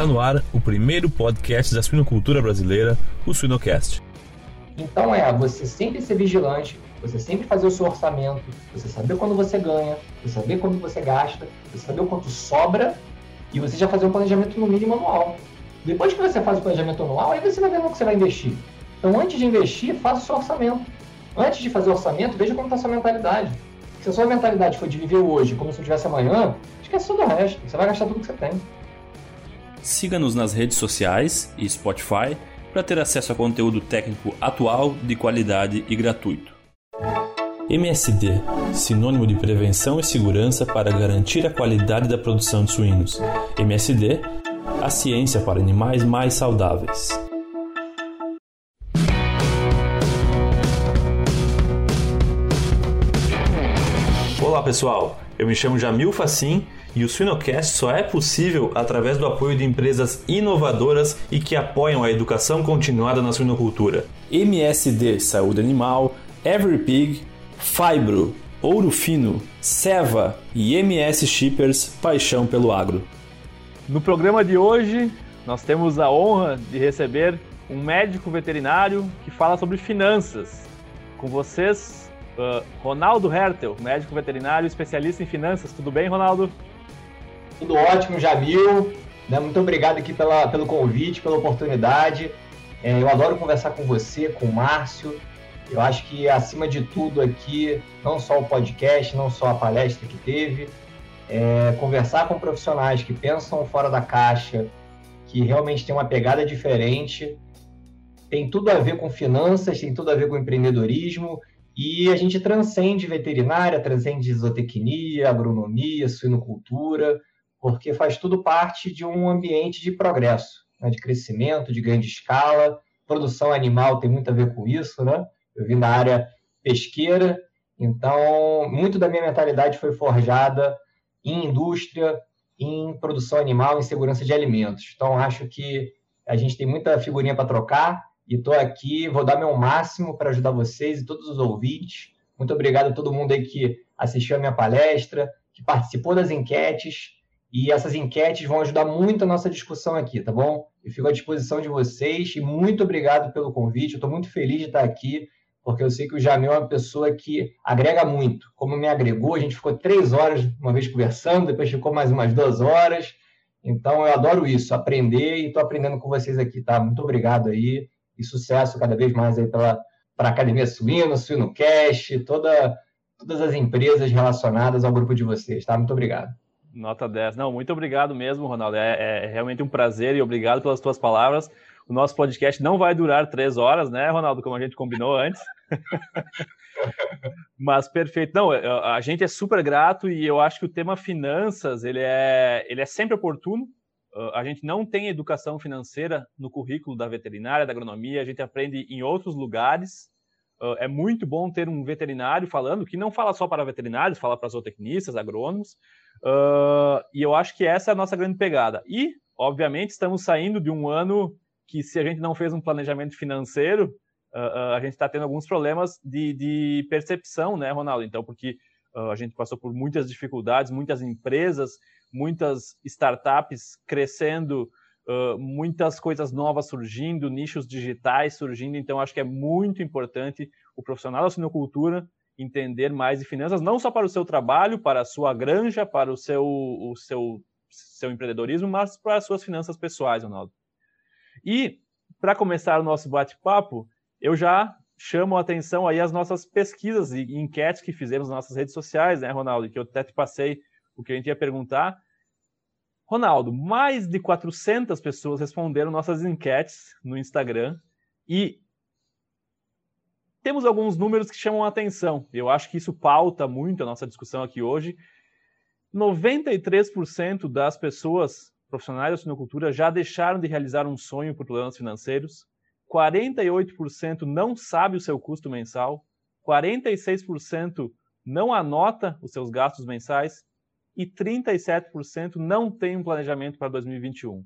Está no ar o primeiro podcast da suinocultura brasileira, o Suinocast. Então é você sempre ser vigilante, você sempre fazer o seu orçamento, você saber quando você ganha, você saber quando você gasta, você saber o quanto sobra e você já fazer um planejamento no mínimo anual. Depois que você faz o planejamento anual, aí você vai ver no que você vai investir. Então, antes de investir, faça o seu orçamento. Antes de fazer o orçamento, veja como está a sua mentalidade. Se a sua mentalidade for de viver hoje como se não tivesse amanhã, esquece todo o resto. Você vai gastar tudo que você tem. Siga-nos nas redes sociais e Spotify para ter acesso a conteúdo técnico atual, de qualidade e gratuito. MSD sinônimo de prevenção e segurança para garantir a qualidade da produção de suínos. MSD a ciência para animais mais saudáveis. Pessoal, eu me chamo Jamil Facim e o Suinocast só é possível através do apoio de empresas inovadoras e que apoiam a educação continuada na suinocultura. MSD Saúde Animal, Everypig, Fibro, Ouro Fino, Seva e MS Shippers Paixão pelo Agro. No programa de hoje, nós temos a honra de receber um médico veterinário que fala sobre finanças. Com vocês, uh, Ronaldo Hertel, médico veterinário especialista em finanças. Tudo bem, Ronaldo? Tudo ótimo, Jamil. Né? Muito obrigado aqui pela, pelo convite, pela oportunidade. É, eu adoro conversar com você, com o Márcio. Eu acho que, acima de tudo aqui, não só o podcast, não só a palestra que teve, é, conversar com profissionais que pensam fora da caixa, que realmente têm uma pegada diferente, tem tudo a ver com finanças, tem tudo a ver com empreendedorismo, e a gente transcende veterinária, transcende zootecnia, agronomia, suinocultura, porque faz tudo parte de um ambiente de progresso, né, de crescimento, de grande escala. Produção animal tem muito a ver com isso, né? Eu vim da área pesqueira, então muito da minha mentalidade foi forjada em indústria, em produção animal, em segurança de alimentos. Então acho que a gente tem muita figurinha para trocar e estou aqui, vou dar meu máximo para ajudar vocês e todos os ouvintes. Muito obrigado a todo mundo aí que assistiu a minha palestra, que participou das enquetes e essas enquetes vão ajudar muito a nossa discussão aqui, tá bom? Eu fico à disposição de vocês e muito obrigado pelo convite. Estou muito feliz de estar aqui, porque eu sei que o Jamil é uma pessoa que agrega muito. Como me agregou, a gente ficou três horas uma vez conversando, depois ficou mais umas duas horas. Então eu adoro isso, aprender e estou aprendendo com vocês aqui, tá? Muito obrigado aí e sucesso cada vez mais aí pela para a Academia Suíno, Suíno Cash, toda, todas as empresas relacionadas ao grupo de vocês, tá? Muito obrigado. Nota 10. Não, muito obrigado mesmo, Ronaldo. É, é, realmente um prazer e obrigado pelas tuas palavras. O nosso podcast não vai durar três horas, né, Ronaldo, como a gente combinou antes. Mas perfeito. Não, a gente é super grato e eu acho que o tema finanças ele é, ele é sempre oportuno. A gente não tem educação financeira no currículo da veterinária, da agronomia, a gente aprende em outros lugares. É muito bom ter um veterinário falando, que não fala só para veterinários, fala para zootecnistas, agrônomos, e eu acho que essa é a nossa grande pegada. E, obviamente, estamos saindo de um ano que, se a gente não fez um planejamento financeiro, a gente está tendo alguns problemas de, de, percepção, né, Ronaldo? Então, porque a gente passou por muitas dificuldades, muitas empresas, muitas startups crescendo, muitas coisas novas surgindo, nichos digitais surgindo. Então, acho que é muito importante o profissional da sinocultura entender mais de finanças, não só para o seu trabalho, para a sua granja, para o seu, o seu, seu empreendedorismo, mas para as suas finanças pessoais, Ronaldo. E, para começar o nosso bate-papo, eu já chamo a atenção aí as nossas pesquisas e enquetes que fizemos nas nossas redes sociais, né, Ronaldo? Que eu até te passei o que a gente ia perguntar. Ronaldo, mais de 400 pessoas responderam nossas enquetes no Instagram e temos alguns números que chamam a atenção. Eu acho que isso pauta muito a nossa discussão aqui hoje. 93% das pessoas profissionais da sinocultura já deixaram de realizar um sonho por problemas financeiros. 48% não sabe o seu custo mensal. 46% não anota os seus gastos mensais. E 37% não tem um planejamento para 2021.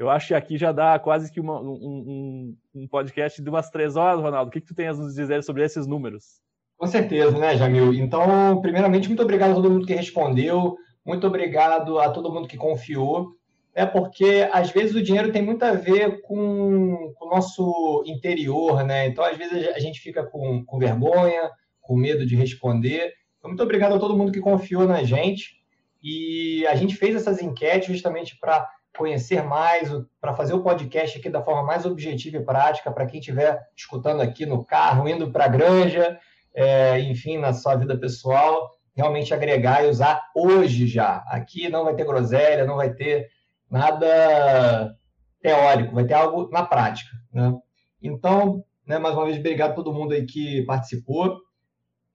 Eu acho que aqui já dá quase que uma, um, um, um, podcast de umas três horas, Ronaldo. O que, que tu tem a nos dizer sobre esses números? Com certeza, né, Jamil? Então, primeiramente, muito obrigado a todo mundo que respondeu, muito obrigado a todo mundo que confiou. é porque às vezes o dinheiro tem muito a ver com, com o nosso interior, né? Então, às vezes a gente fica com, com vergonha, com medo de responder. Então, muito obrigado a todo mundo que confiou na gente. E a gente fez essas enquetes justamente para conhecer mais, para fazer o podcast aqui da forma mais objetiva e prática, para quem estiver escutando aqui no carro, indo para a granja, é, enfim, na sua vida pessoal, realmente agregar e usar hoje já. Aqui não vai ter groselha, não vai ter nada teórico, vai ter algo na prática. Né? Então, né, mais uma vez, obrigado a todo mundo aí que participou.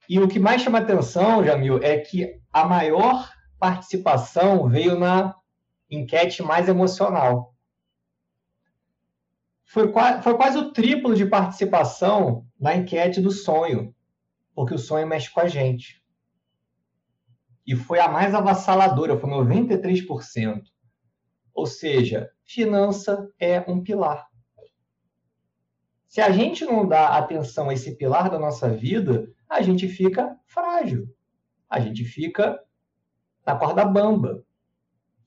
E o que mais chama atenção, Jamil, é que a maior participação veio na enquete mais emocional. Foi, foi quase o triplo de participação na enquete do sonho, porque o sonho mexe com a gente. E foi a mais avassaladora, foi 93%. Ou seja, finança é um pilar. Se a gente não dá atenção a esse pilar da nossa vida, a gente fica frágil. A gente fica na corda bamba.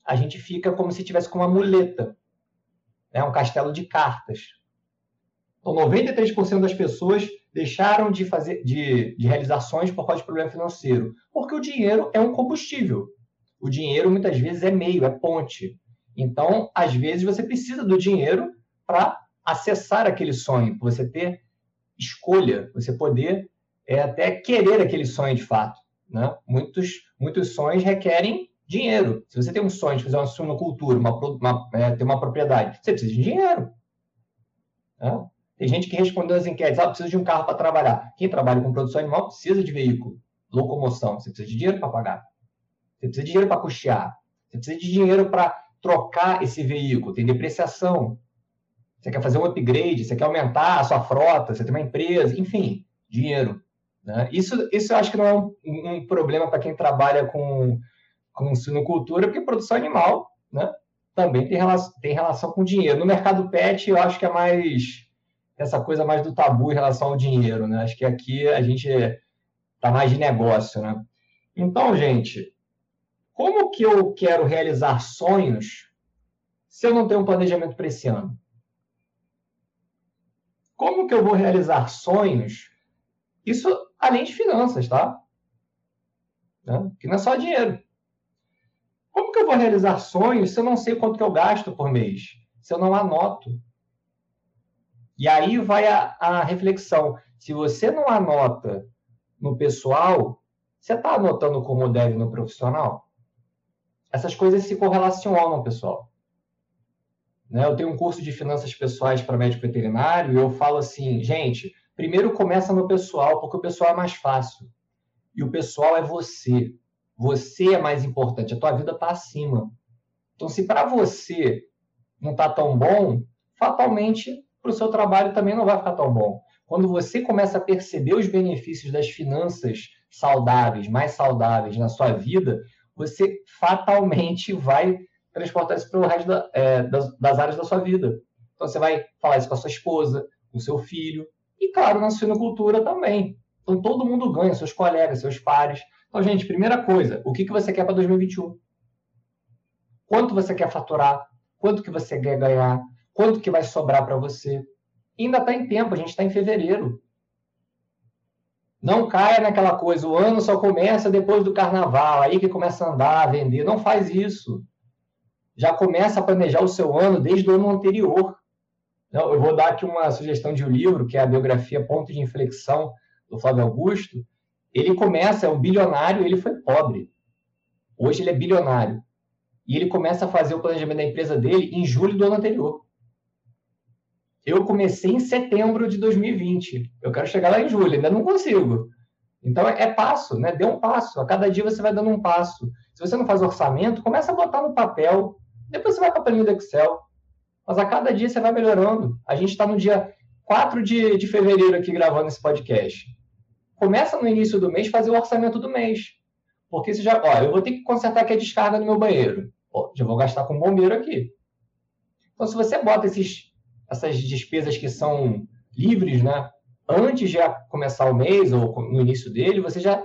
A gente fica como se tivesse com uma muleta, né? um castelo de cartas. Então, 93% das pessoas deixaram de fazer de, de realizações por causa de problema financeiro, porque o dinheiro é um combustível. O dinheiro muitas vezes é meio, é ponte. Então, às vezes, você precisa do dinheiro para acessar aquele sonho, para você ter escolha, você poder é, até querer aquele sonho de fato. Né? Muitos, muitos sonhos requerem dinheiro. Se você tem um sonho de fazer uma suinocultura, uma, uma, é, ter uma propriedade, você precisa de dinheiro. Né? Tem gente que respondeu as enquetes, ah, precisa de um carro para trabalhar. Quem trabalha com produção animal precisa de veículo, locomoção. Você precisa de dinheiro para pagar. Você precisa de dinheiro para custear. Você precisa de dinheiro para trocar esse veículo, tem depreciação. Você quer fazer um upgrade, você quer aumentar a sua frota, você tem uma empresa, enfim, dinheiro. Né? Isso, isso eu acho que não é um, um problema para quem trabalha com, com sinocultura, porque produção animal né, também tem relação, tem relação com dinheiro. No mercado pet, eu acho que é mais essa coisa mais do tabu em relação ao dinheiro. Né? Acho que aqui a gente está mais de negócio. Né? Então, gente, como que eu quero realizar sonhos se eu não tenho um planejamento para esse ano? Como que eu vou realizar sonhos? Isso além de finanças, tá? Né? Que não é só dinheiro. Como que eu vou realizar sonhos se eu não sei quanto que eu gasto por mês? Se eu não anoto? E aí vai a, a reflexão. Se você não anota no pessoal, você está anotando como deve no profissional? essas coisas se correlacionam, pessoal. Né? Eu tenho um curso de finanças pessoais para médico veterinário e eu falo assim, gente, primeiro começa no pessoal, porque o pessoal é mais fácil. E o pessoal é você. Você é mais importante, a tua vida está acima. Então, se para você não está tão bom, fatalmente para o seu trabalho também não vai ficar tão bom. Quando você começa a perceber os benefícios das finanças saudáveis, mais saudáveis na sua vida, você fatalmente vai transportar isso para o resto da, é, das, das, áreas da sua vida. Então, você vai falar isso com a sua esposa, com o seu filho, e, claro, na suinocultura também. Então, todo mundo ganha, seus colegas, seus pares. Então, gente, primeira coisa, o que, que você quer para 2021? Quanto você quer faturar? Quanto que você quer ganhar? Quanto que vai sobrar para você? Ainda está em tempo, a gente está em fevereiro. Não caia naquela coisa, o ano só começa depois do carnaval, aí que começa a andar, a vender. Não faz isso. Já começa a planejar o seu ano desde o ano anterior. Não, eu vou dar aqui uma sugestão de um livro, que é a biografia Ponto de Inflexão, do Flávio Augusto. Ele começa, é um bilionário, ele foi pobre. Hoje ele é bilionário. E ele começa a fazer o planejamento da empresa dele em julho do ano anterior. Eu comecei em setembro de 2020. Eu quero chegar lá em julho, ainda não consigo. Então é, é passo, né? Dê um passo. A cada dia você vai dando um passo. Se você não faz orçamento, começa a botar no papel. Depois você vai para a planilha do Excel. Mas a cada dia você vai melhorando. A gente está no dia 4 de, de fevereiro aqui gravando esse podcast. Começa no início do mês fazer o orçamento do mês. Porque você já, ó, eu vou ter que consertar aqui a descarga no meu banheiro. Pô, já vou gastar com bombeiro aqui. Então, se você bota esses essas despesas que são livres, né? Antes de começar o mês ou no início dele, você já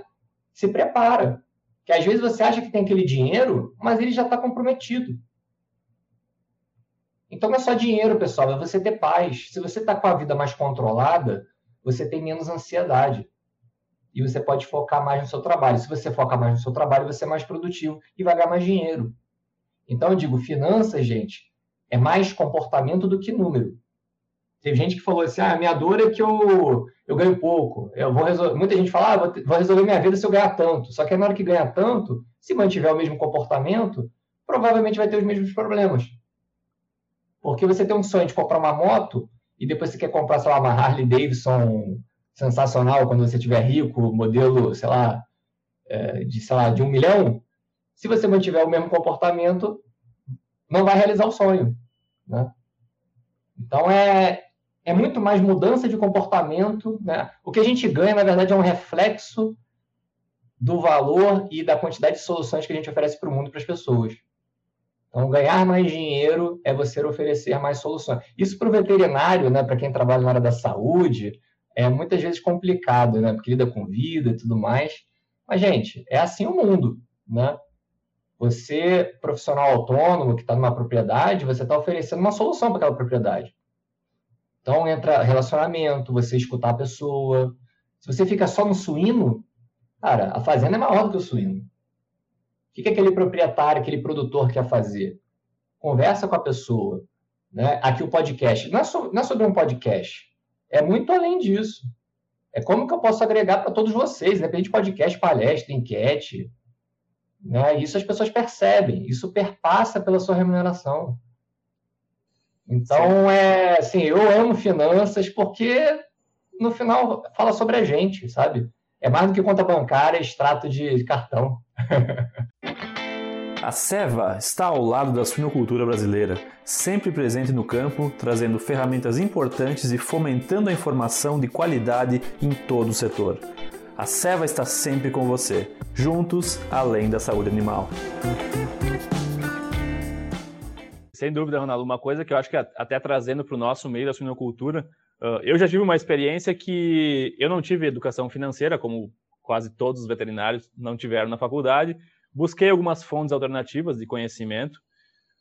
se prepara. Que às vezes você acha que tem aquele dinheiro, mas ele já está comprometido. Então não é só dinheiro, pessoal, é você ter paz. Se você está com a vida mais controlada, você tem menos ansiedade. E você pode focar mais no seu trabalho. Se você focar mais no seu trabalho, você é mais produtivo e vai ganhar mais dinheiro. Então eu digo, finanças, gente, é mais comportamento do que número. Teve gente que falou assim: ah, minha dor é que eu, eu ganho pouco. Eu vou resolver... Muita gente fala: ah, vou, vou resolver minha vida se eu ganhar tanto. Só que na hora que ganha tanto, se mantiver o mesmo comportamento, provavelmente vai ter os mesmos problemas. Porque você tem um sonho de comprar uma moto e depois você quer comprar, sei lá, uma Harley Davidson sensacional quando você tiver rico, modelo, sei lá, é, de, sei lá, de um milhão. Se você mantiver o mesmo comportamento, não vai realizar o sonho. Né? Então, é, é muito mais mudança de comportamento. Né? O que a gente ganha, na verdade, é um reflexo do valor e da quantidade de soluções que a gente oferece para o mundo, para as pessoas. Então, ganhar mais dinheiro é você oferecer mais soluções. Isso para o veterinário, né, para quem trabalha na área da saúde, é muitas vezes complicado, né, porque lida com vida e tudo mais. Mas, gente, é assim o mundo, né? Você, profissional autônomo que está numa propriedade, você está oferecendo uma solução para aquela propriedade. Então entra relacionamento, você escutar a pessoa. Se você fica só no suíno, cara, a fazenda é maior do que o suíno. O que, que aquele proprietário, aquele produtor quer fazer? Conversa com a pessoa. Né? Aqui o podcast. Não é, so, não é sobre um podcast. É muito além disso. É como que eu posso agregar para todos vocês, independente de podcast, palestra, enquete. Né? Isso as pessoas percebem. Isso perpassa pela sua remuneração. Então, é assim, eu amo finanças porque no final fala sobre a gente, sabe? É mais do que conta bancária, extrato de cartão. A Seva está ao lado da suinocultura brasileira, sempre presente no campo, trazendo ferramentas importantes e fomentando a informação de qualidade em todo o setor. A Seva está sempre com você, juntos além da saúde animal. Sem dúvida, Ronaldo, uma coisa que eu acho que até trazendo para o nosso meio da suinocultura, uh, eu já tive uma experiência que eu não tive educação financeira, como quase todos os veterinários não tiveram na faculdade. Busquei algumas fontes alternativas de conhecimento,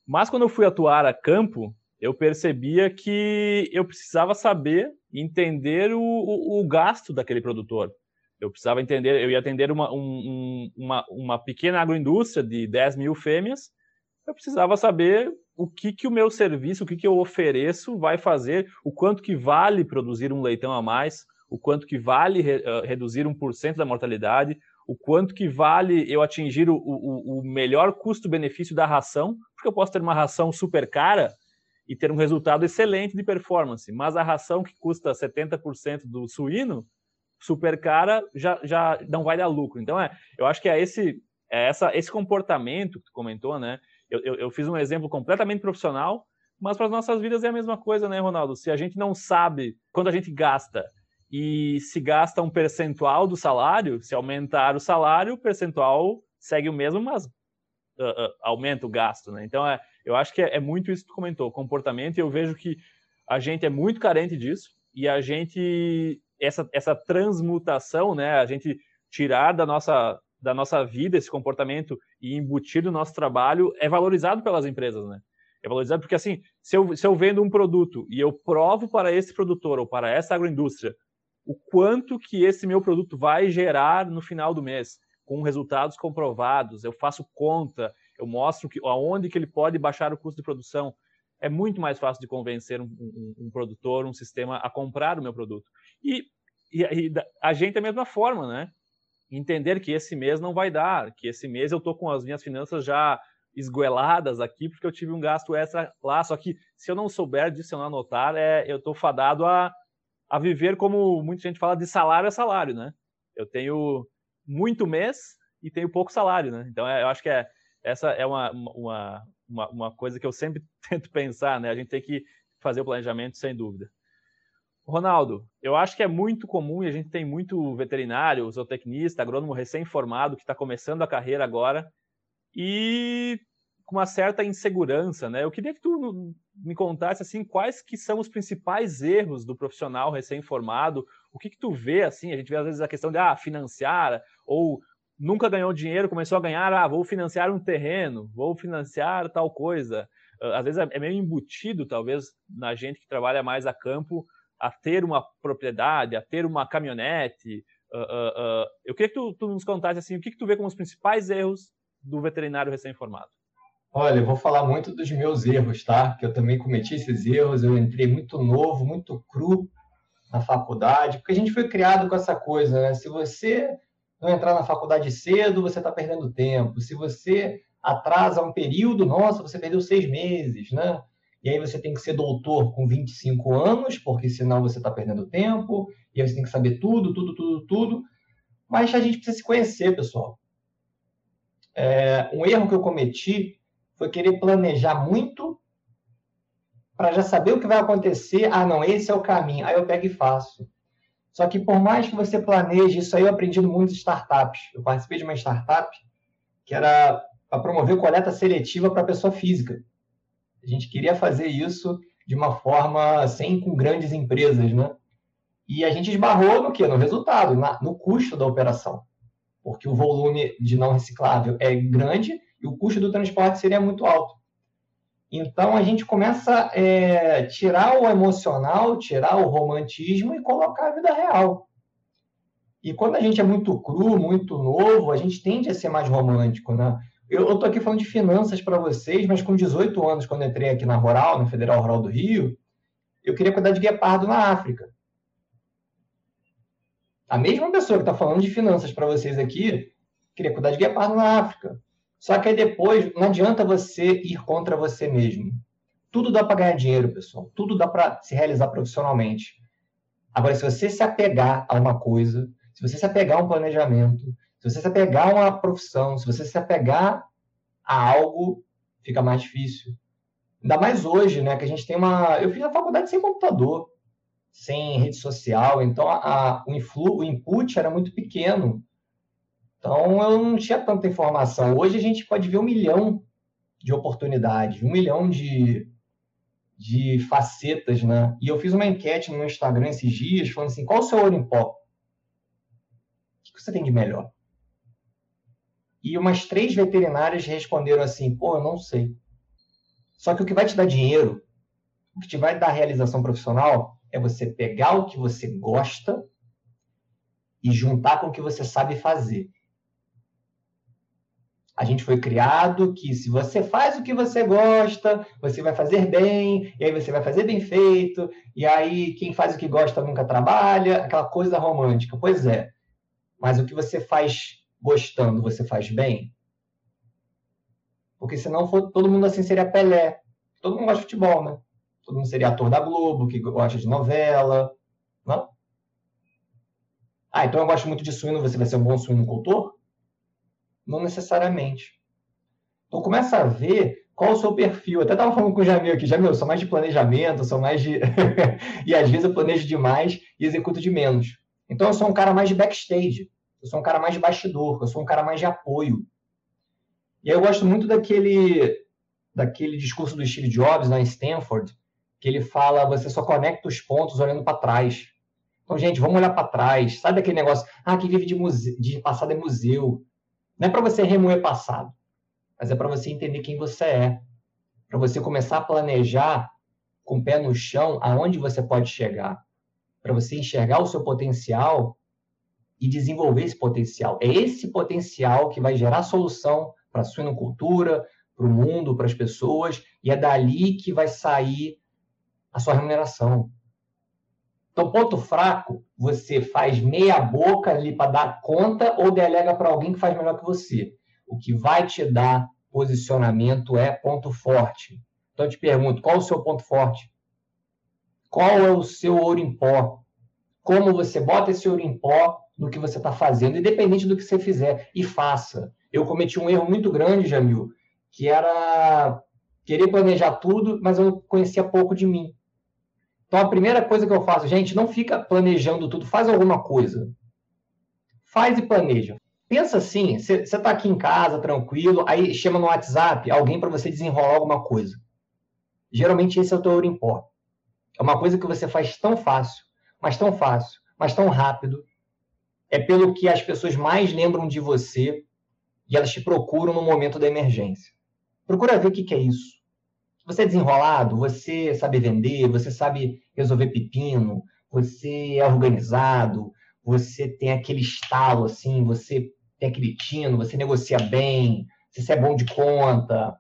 mas quando eu fui atuar a campo, eu percebia que eu precisava saber entender o, o, o gasto daquele produtor. Eu precisava entender, eu ia atender uma, um, uma, uma pequena agroindústria de 10 mil fêmeas, eu precisava saber o que, que o meu serviço, o que, que eu ofereço vai fazer, o quanto que vale produzir um leitão a mais, o quanto que vale re, uh, reduzir 1% da mortalidade, o quanto que vale eu atingir o, o, o melhor custo-benefício da ração, porque eu posso ter uma ração super cara e ter um resultado excelente de performance, mas a ração que custa 70% do suíno, super cara, já, já não vai dar lucro. Então, é, eu acho que é esse, é essa, esse comportamento que tu comentou, né? Eu, eu, eu fiz um exemplo completamente profissional, mas para as nossas vidas é a mesma coisa, né, Ronaldo? Se a gente não sabe quando a gente gasta e se gasta um percentual do salário, se aumentar o salário, o percentual segue o mesmo, mas uh, uh, aumenta o gasto, né? Então, é, eu acho que é, é, muito isso que tu comentou, comportamento, e eu vejo que a gente é muito carente disso, e a gente, essa, essa transmutação, né, a gente tirar da nossa, da nossa vida, esse comportamento e embutir no nosso trabalho é valorizado pelas empresas, né? É valorizado porque, assim, se eu, se eu vendo um produto e eu provo para esse produtor ou para essa agroindústria o quanto que esse meu produto vai gerar no final do mês, com resultados comprovados, eu faço conta, eu mostro que, aonde que ele pode baixar o custo de produção, é muito mais fácil de convencer um, um, um produtor, um sistema a comprar o meu produto. E, e, e a gente é a mesma forma, né? entender que esse mês não vai dar, que esse mês eu estou com as minhas finanças já esgueladas aqui porque eu tive um gasto extra lá. Só que se eu não souber disso, eu não anotar, é, eu estou fadado a, a viver como muita gente fala de salário a salário, né? Eu tenho muito mês e tenho pouco salário, né? Então é, eu acho que é, essa é uma, uma, uma, uma coisa que eu sempre tento pensar, né? A gente tem que fazer o planejamento sem dúvida. Ronaldo, eu acho que é muito comum e a gente tem muito veterinário, zootecnista, agrônomo recém-formado que está começando a carreira agora e com uma certa insegurança, né? Eu queria que tu me contasse assim quais que são os principais erros do profissional recém-formado, o que que tu vê assim? A gente vê às vezes a questão de ah, financiar ou nunca ganhou dinheiro, começou a ganhar, ah, vou financiar um terreno, vou financiar tal coisa. às vezes é meio embutido, talvez, na gente que trabalha mais a campo, a ter uma propriedade, a ter uma caminhonete. Uh, uh, uh, eu queria que tu, tu, nos contasse assim, o que, que tu vê como os principais erros do veterinário recém-formado. Olha, eu vou falar muito dos meus erros, tá? Que eu também cometi esses erros. Eu entrei muito novo, muito cru na faculdade, porque a gente foi criado com essa coisa, né? Se você não entrar na faculdade cedo, você está perdendo tempo. Se você atrasa um período, nossa, você perdeu seis meses, né? E aí você tem que ser doutor com 25 anos, porque senão você está perdendo tempo, e aí você tem que saber tudo, tudo, tudo, tudo. Mas a gente precisa se conhecer, pessoal. É, um erro que eu cometi foi querer planejar muito para já saber o que vai acontecer. Ah, não, esse é o caminho. Aí eu pego e faço. Só que por mais que você planeje, isso aí eu aprendi no mundo de startups. Eu participei de uma startup que era para promover coleta seletiva para pessoa física. A gente queria fazer isso de uma forma sem com grandes empresas, né? E a gente esbarrou no quê? No resultado, na, no custo da operação. Porque o volume de não reciclável é grande e o custo do transporte seria muito alto. Então a gente começa a é, tirar o emocional, tirar o romantismo e colocar a vida real. E quando a gente é muito cru, muito novo, a gente tende a ser mais romântico, né? Eu estou aqui falando de finanças para vocês, mas com 18 anos, quando entrei aqui na Rural, no Federal Rural do Rio, eu queria cuidar de guepardo na África. A mesma pessoa que está falando de finanças para vocês aqui, queria cuidar de guepardo na África. Só que aí depois, não adianta você ir contra você mesmo. Tudo dá para ganhar dinheiro, pessoal. Tudo dá para se realizar profissionalmente. Agora, se você se apegar a uma coisa, se você se apegar a um planejamento, se você se apegar a uma profissão, se você se apegar a algo, fica mais difícil. Ainda mais hoje, né? Que a gente tem uma. Eu fiz a faculdade sem computador, sem rede social, então a, a, o, influ, o input era muito pequeno. Então eu não tinha tanta informação. Hoje a gente pode ver um milhão de oportunidades, um milhão de, de facetas, né? E eu fiz uma enquete no Instagram esses dias falando assim: qual o seu ouro em pó? O que você tem de melhor? E umas três veterinárias responderam assim: pô, eu não sei. Só que o que vai te dar dinheiro, o que te vai dar realização profissional, é você pegar o que você gosta e juntar com o que você sabe fazer. A gente foi criado que se você faz o que você gosta, você vai fazer bem, e aí você vai fazer bem feito, e aí quem faz o que gosta nunca trabalha, aquela coisa romântica. Pois é. Mas o que você faz gostando, você faz bem? Porque se não for, todo mundo assim seria Pelé. Todo mundo gosta de futebol, né? Todo mundo seria ator da Globo, que gosta de novela, não? Ah, então eu gosto muito de suíno, você vai ser um bom suinocultor? Não necessariamente. Então começa a ver qual o seu perfil. Até estava falando com o Jamil aqui, Jamil, eu sou mais de planejamento, sou mais de. e às vezes eu planejo demais e executo de menos. Então eu sou um cara mais de backstage. Eu sou um cara mais de bastidor, eu sou um cara mais de apoio. E aí eu gosto muito daquele, daquele discurso do Steve Jobs na Stanford, que ele fala: você só conecta os pontos olhando para trás. Então, gente, vamos olhar para trás. Sabe daquele negócio? Ah, quem vive de, muse... de passado é museu. Não é para você remoer passado, mas é para você entender quem você é. Para você começar a planejar com o pé no chão aonde você pode chegar. Para você enxergar o seu potencial e desenvolver esse potencial. É esse potencial que vai gerar solução para a suinocultura, para o mundo, para as pessoas, e é dali que vai sair a sua remuneração. Então, ponto fraco, você faz meia boca ali para dar conta ou delega para alguém que faz melhor que você. O que vai te dar posicionamento é ponto forte. Então, eu te pergunto, qual o seu ponto forte? Qual é o seu ouro em pó? Como você bota esse ouro em pó no que você está fazendo, independente do que você fizer, e faça. Eu cometi um erro muito grande, Jamil, que era querer planejar tudo, mas eu conhecia pouco de mim. Então, a primeira coisa que eu faço, gente, não fica planejando tudo, faz alguma coisa. Faz e planeja. Pensa assim, você está aqui em casa, tranquilo, aí chama no WhatsApp alguém para você desenrolar alguma coisa. Geralmente esse é o teu ouro em pó. É uma coisa que você faz tão fácil, mas tão fácil, mas tão rápido, é pelo que as pessoas mais lembram de você e elas te procuram no momento da emergência. Procura ver o que, é isso. Você é desenrolado, você sabe vender, você sabe resolver pepino, você é organizado, você tem aquele estalo assim, você tem aquele tino, você negocia bem, você é bom de conta.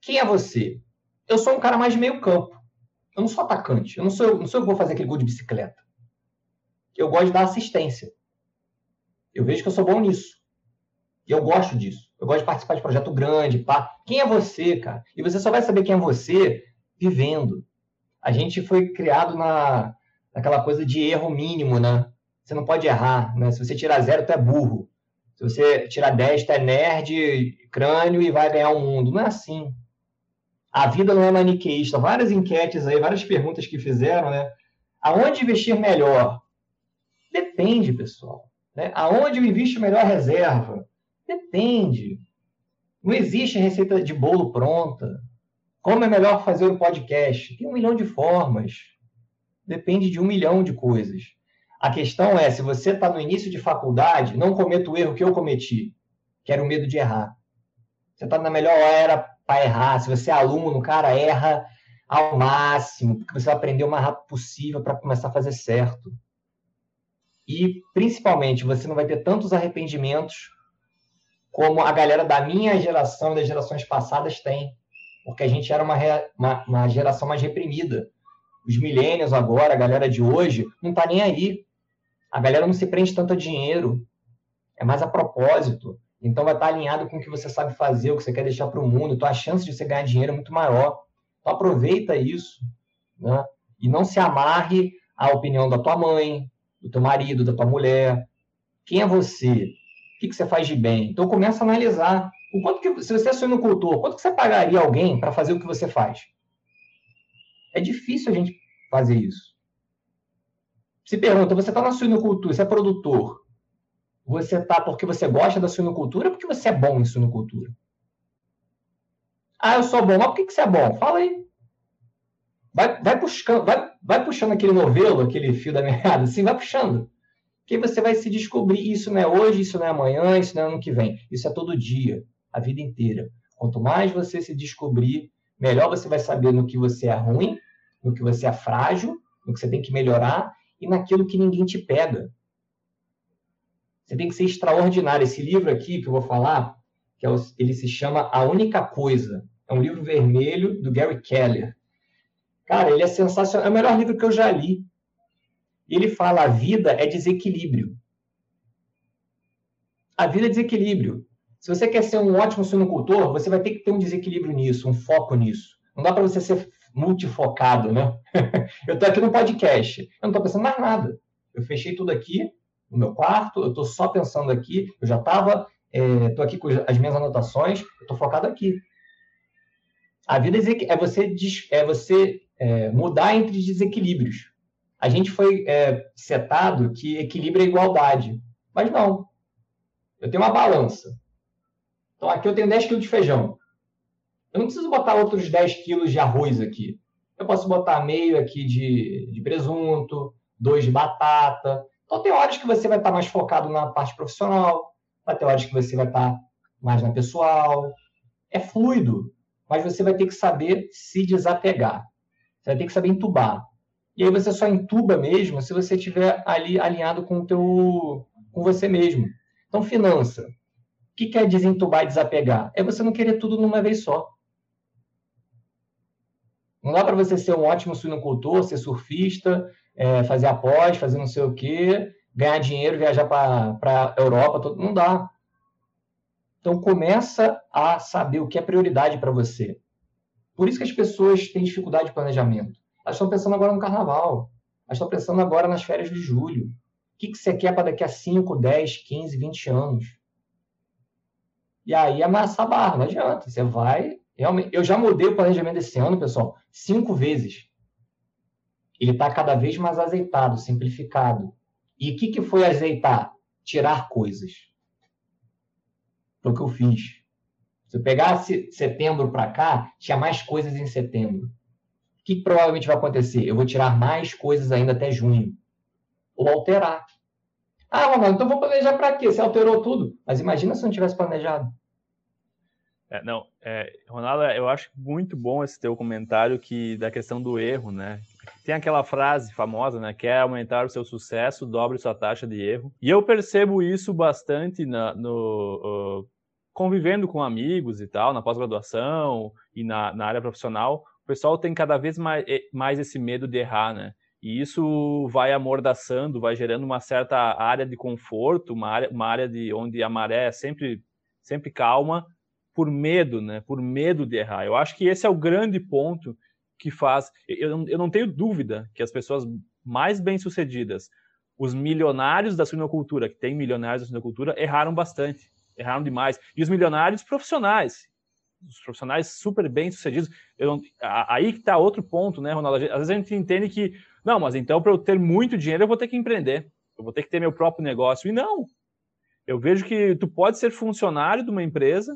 Quem é você? Eu sou um cara mais de meio campo. Eu não sou atacante. Eu não sou, não sou eu que vou fazer aquele gol de bicicleta. Eu gosto de dar assistência. Eu vejo que eu sou bom nisso. E eu gosto disso. Eu gosto de participar de projeto grande, pá. Quem é você, cara? E você só vai saber quem é você vivendo. A gente foi criado na, naquela coisa de erro mínimo, né? Você não pode errar, né? Se você tirar zero, tu é burro. Se você tirar 10, tu é nerd, crânio e vai ganhar o mundo. Não é assim. A vida não é maniqueísta. Várias enquetes aí, várias perguntas que fizeram, né? Aonde investir melhor? Depende, pessoal. Né? Aonde eu invisto melhor reserva? Depende. Não existe receita de bolo pronta. Como é melhor fazer um podcast? Tem um milhão de formas. Depende de um milhão de coisas. A questão é, se você está no início de faculdade, não cometa o erro que eu cometi, que era o medo de errar. Você está na melhor era para errar. Se você é aluno, cara, erra ao máximo, porque você vai aprender o mais rápido possível para começar a fazer certo. E, principalmente, você não vai ter tantos arrependimentos como a galera da minha geração e das gerações passadas tem, porque a gente era uma, uma, uma geração mais reprimida. Os milênios agora, a galera de hoje, não está nem aí. A galera não se prende tanto a dinheiro, é mais a propósito. Então vai estar tá alinhado com o que você sabe fazer, o que você quer deixar para o mundo. Então a chance de você ganhar dinheiro é muito maior. Então aproveita isso, né? E não se amarre à opinião da tua mãe, do teu marido, da tua mulher. Quem é você? Que, que você faz de bem. Então começa a analisar o quanto que, se você é suinocultor, quanto que você pagaria alguém para fazer o que você faz? É difícil a gente fazer isso. Se pergunta, você está na suinocultura, você é produtor, você está porque você gosta da suinocultura ou porque você é bom em suinocultura? Ah, eu sou bom, mas por que, que você é bom? Fala aí. Vai, vai, vai, vai puxando aquele novelo, aquele fio da meada, assim, vai puxando que você vai se descobrir. Isso não é hoje, isso não é amanhã, isso não é ano que vem. Isso é todo dia, a vida inteira. Quanto mais você se descobrir, melhor você vai saber no que você é ruim, no que você é frágil, no que você tem que melhorar e naquilo que ninguém te pega. Você tem que ser extraordinário. Esse livro aqui que eu vou falar, que é o, ele se chama A Única Coisa. É um livro vermelho do Gary Keller. Cara, ele é sensacional. É o melhor livro que eu já li ele fala: a vida é desequilíbrio. A vida é desequilíbrio. Se você quer ser um ótimo suinocultor, você vai ter que ter um desequilíbrio nisso, um foco nisso. Não dá para você ser multifocado, né? eu estou aqui no podcast, eu não estou pensando mais nada. Eu fechei tudo aqui no meu quarto, eu estou só pensando aqui, eu já estava, estou é, aqui com as minhas anotações, eu estou focado aqui. A vida é você, é você é, mudar entre desequilíbrios a gente foi é, setado que equilibra a igualdade. Mas não. Eu tenho uma balança. Então aqui eu tenho 10 quilos de feijão. Eu não preciso botar outros 10 quilos de arroz aqui. Eu posso botar meio aqui de, de presunto, dois de batata. Então tem horas que você vai estar mais focado na parte profissional, vai ter horas que você vai estar mais na pessoal. É fluido, mas você vai ter que saber se desapegar. Você vai ter que saber entubar. E aí você só entuba mesmo se você estiver ali alinhado com o teu, com você mesmo. Então, finança. O que quer desentubar e desapegar? É você não querer tudo numa vez só. Não dá para você ser um ótimo suinocultor, ser surfista, é, fazer após, fazer não sei o quê, ganhar dinheiro, viajar para a Europa, todo... não dá. Então começa a saber o que é prioridade para você. Por isso que as pessoas têm dificuldade de planejamento. Elas estão pensando agora no carnaval. Elas estão pensando agora nas férias de julho. O que, que você quer para daqui a 5, 10, 15, 20 anos? E aí amassar a barra, não adianta. Você vai. Realmente, eu já mudei o planejamento desse ano, pessoal, cinco vezes. Ele está cada vez mais azeitado, simplificado. E o que, que foi azeitar? Tirar coisas. Foi o que eu fiz. Se eu pegasse setembro para cá, tinha mais coisas em setembro que provavelmente vai acontecer? Eu vou tirar mais coisas ainda até junho. Ou alterar. Ah, Ronaldo, então vou planejar para quê? Você alterou tudo. Mas imagina se não tivesse planejado. É, não, é, Ronaldo, eu acho muito bom esse teu comentário que da questão do erro, né? Tem aquela frase famosa, né? Quer aumentar o seu sucesso, dobre sua taxa de erro. E eu percebo isso bastante na, no, uh, convivendo com amigos e tal, na pós-graduação e na, na, área profissional. Pessoal tem cada vez mais, mais esse medo de errar, né? E isso vai amordaçando, vai gerando uma certa área de conforto, uma área, uma área de onde a maré é sempre, sempre calma, por medo, né? Por medo de errar. Eu acho que esse é o grande ponto que faz. Eu, eu não tenho dúvida que as pessoas mais bem-sucedidas, os milionários da suinocultura, que tem milionários da suinocultura, erraram bastante, erraram demais. E os milionários profissionais, profissionais super bem-sucedidos, aí que está outro ponto, né, Ronaldo? Às vezes a gente entende que, não, mas então para eu ter muito dinheiro eu vou ter que empreender, eu vou ter que ter meu próprio negócio. E não, eu vejo que tu pode ser funcionário de uma empresa,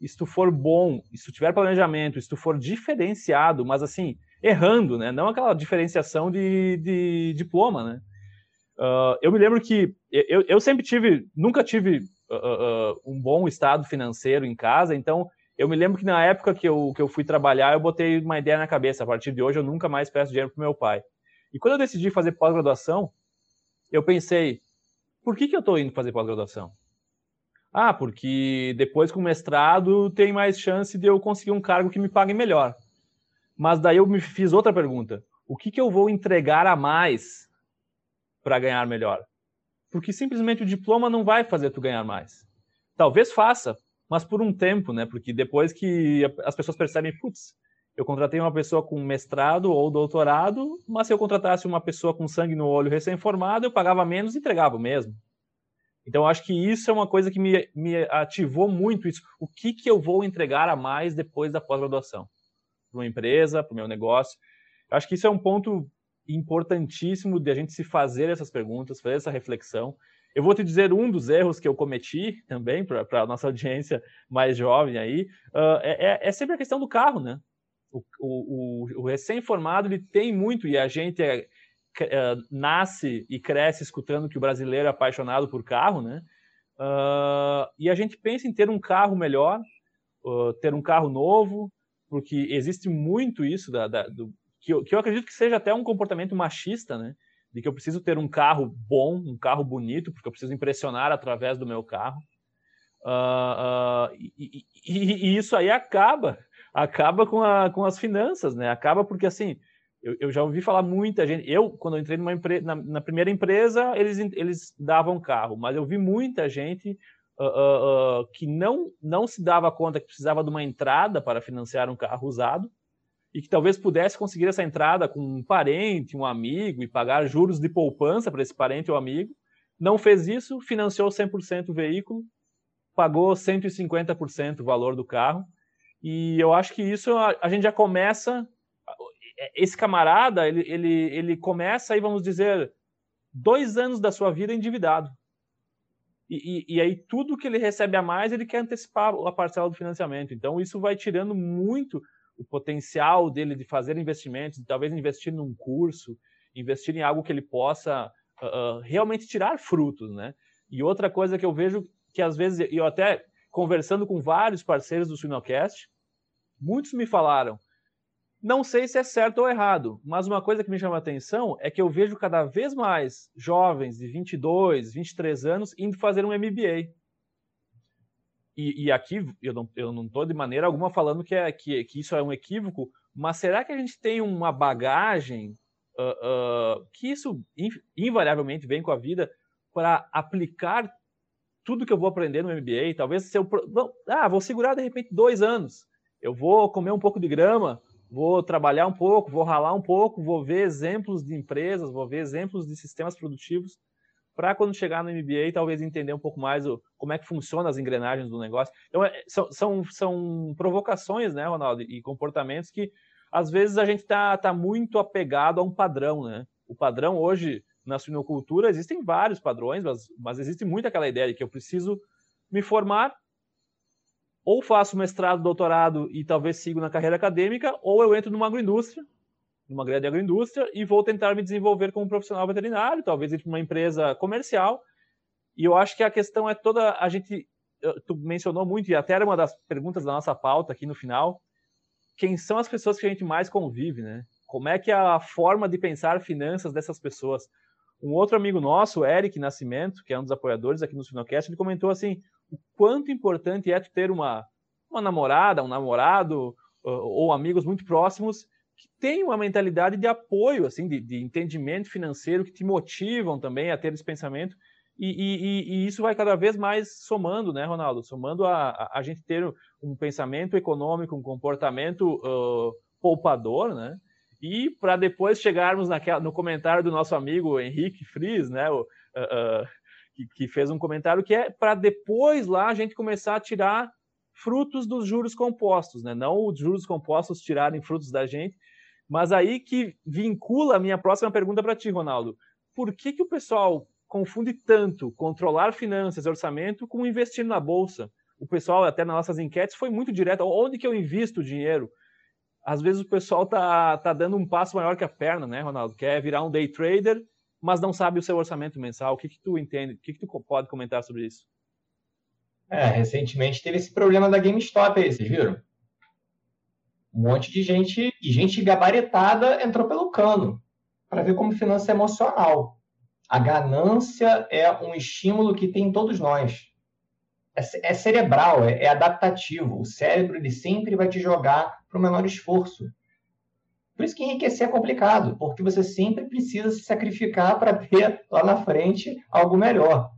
e se tu for bom, se tu tiver planejamento, se tu for diferenciado, mas assim, errando, né? Não aquela diferenciação de, de diploma, né? Uh, eu me lembro que eu, eu sempre tive, nunca tive uh, uh, um bom estado financeiro em casa, então eu me lembro que na época que eu, que eu fui trabalhar, eu botei uma ideia na cabeça. A partir de hoje, eu nunca mais peço dinheiro para meu pai. E quando eu decidi fazer pós-graduação, eu pensei, por que, que eu estou indo fazer pós-graduação? Ah, porque depois com o mestrado tem mais chance de eu conseguir um cargo que me pague melhor. Mas daí eu me fiz outra pergunta: o que, que eu vou entregar a mais para ganhar melhor? Porque simplesmente o diploma não vai fazer tu ganhar mais. Talvez faça, mas por um tempo, né? Porque depois que as pessoas percebem, putz, eu contratei uma pessoa com mestrado ou doutorado, mas se eu contratasse uma pessoa com sangue no olho recém-formado, eu pagava menos e entregava o mesmo. Então, acho que isso é uma coisa que me, me ativou muito isso. O que, que eu vou entregar a mais depois da pós-graduação? Para uma empresa, para o meu negócio. Eu acho que isso é um ponto importantíssimo de a gente se fazer essas perguntas, fazer essa reflexão. Eu vou te dizer um dos erros que eu cometi também, para a nossa audiência mais jovem aí, uh, é, é, sempre a questão do carro, né? O, o, o, o recém-formado, ele tem muito, e a gente é, uh, nasce e cresce escutando que o brasileiro é apaixonado por carro, né? Uh, e a gente pensa em ter um carro melhor, uh, ter um carro novo, porque existe muito isso da, da, do, que, eu, que eu acredito que seja até um comportamento machista, né? De que eu preciso ter um carro bom, um carro bonito, porque eu preciso impressionar através do meu carro. Uh, uh, e, e, e, isso aí acaba, acaba com, a, com as finanças, né? Acaba porque assim eu, eu, já ouvi falar muita gente. Eu, quando eu entrei numa empre... na, na, primeira empresa, eles, eles davam carro, mas eu vi muita gente uh, que não, não se dava conta que precisava de uma entrada para financiar um carro usado e que talvez pudesse conseguir essa entrada com um parente, um amigo e pagar juros de poupança para esse parente ou amigo. Não fez isso, financiou 100% o veículo, pagou 150% o valor do carro. E eu acho que isso a, gente já começa é, esse camarada, ele, ele, ele começa aí, vamos dizer, dois anos da sua vida endividado. E, e, e, aí tudo que ele recebe a mais, ele quer antecipar a parcela do financiamento. Então isso vai tirando muito o potencial dele de fazer investimentos, de talvez investir num curso, investir em algo que ele possa uh, realmente tirar frutos, né? E outra coisa que eu vejo que às vezes, eu até conversando com vários parceiros do Sinocast, muitos me falaram, não sei se é certo ou errado, mas uma coisa que me chama a atenção é que eu vejo cada vez mais jovens de 22, 23 anos indo fazer um MBA. E, e aqui eu não estou não de maneira alguma falando que, é, que, que, isso é um equívoco, mas será que a gente tem uma bagagem uh, uh, que isso invariavelmente vem com a vida para aplicar tudo que eu vou aprender no MBA? Talvez se eu. Não, ah, vou segurar de repente dois anos. Eu vou comer um pouco de grama, vou trabalhar um pouco, vou ralar um pouco, vou ver exemplos de empresas, vou ver exemplos de sistemas produtivos, para quando chegar no MBA, talvez entender um pouco mais o, como é que funciona as engrenagens do negócio. Então, é, são, são, são provocações, né, Ronaldo, e comportamentos que, às vezes, a gente está tá muito apegado a um padrão, né? O padrão hoje, na suinocultura, existem vários padrões, mas, mas existe muito aquela ideia de que eu preciso me formar ou faço mestrado, doutorado e talvez sigo na carreira acadêmica, ou eu entro numa agroindústria, numa grande agroindústria, e vou tentar me desenvolver como profissional veterinário, talvez entre uma empresa comercial. E eu acho que a questão é toda a gente tu mencionou muito, e até era uma das perguntas da nossa pauta aqui no final, quem são as pessoas que a gente mais convive, né? Como é que é a forma de pensar finanças dessas pessoas? Um outro amigo nosso, Eric Nascimento, que é um dos apoiadores aqui no Sinocast, ele comentou assim, o quanto importante é ter uma, uma namorada, um namorado, ou amigos muito próximos que têm uma mentalidade de apoio, assim, de, de entendimento financeiro, que te motivam também a ter esse pensamento. E, e, e, isso vai cada vez mais somando, né, Ronaldo? Somando a, a, gente ter um pensamento econômico, um comportamento uh, poupador, né? E para depois chegarmos naquela, no comentário do nosso amigo Henrique Fries, né? O, uh, uh, que, que, fez um comentário que é para depois lá a gente começar a tirar frutos dos juros compostos, né? Não os juros compostos tirarem frutos da gente, mas aí que vincula a minha próxima pergunta para ti, Ronaldo. Por que, que o pessoal confunde tanto controlar finanças orçamento com investir na bolsa? O pessoal, até nas nossas enquetes, foi muito direto. Onde que eu invisto o dinheiro? Às vezes o pessoal tá, tá dando um passo maior que a perna, né, Ronaldo? Quer virar um day trader, mas não sabe o seu orçamento mensal. O que, que tu entende? O que, que tu pode comentar sobre isso? É, recentemente teve esse problema da GameStop aí, vocês viram? Um monte de gente, e gente gabaritada entrou pelo cano para ver como finança é emocional. A ganância é um estímulo que tem em todos nós. É, é cerebral, é, é, adaptativo. O cérebro ele sempre vai te jogar para o menor esforço. Por isso que enriquecer é complicado, porque você sempre precisa se sacrificar para ter lá na frente algo melhor.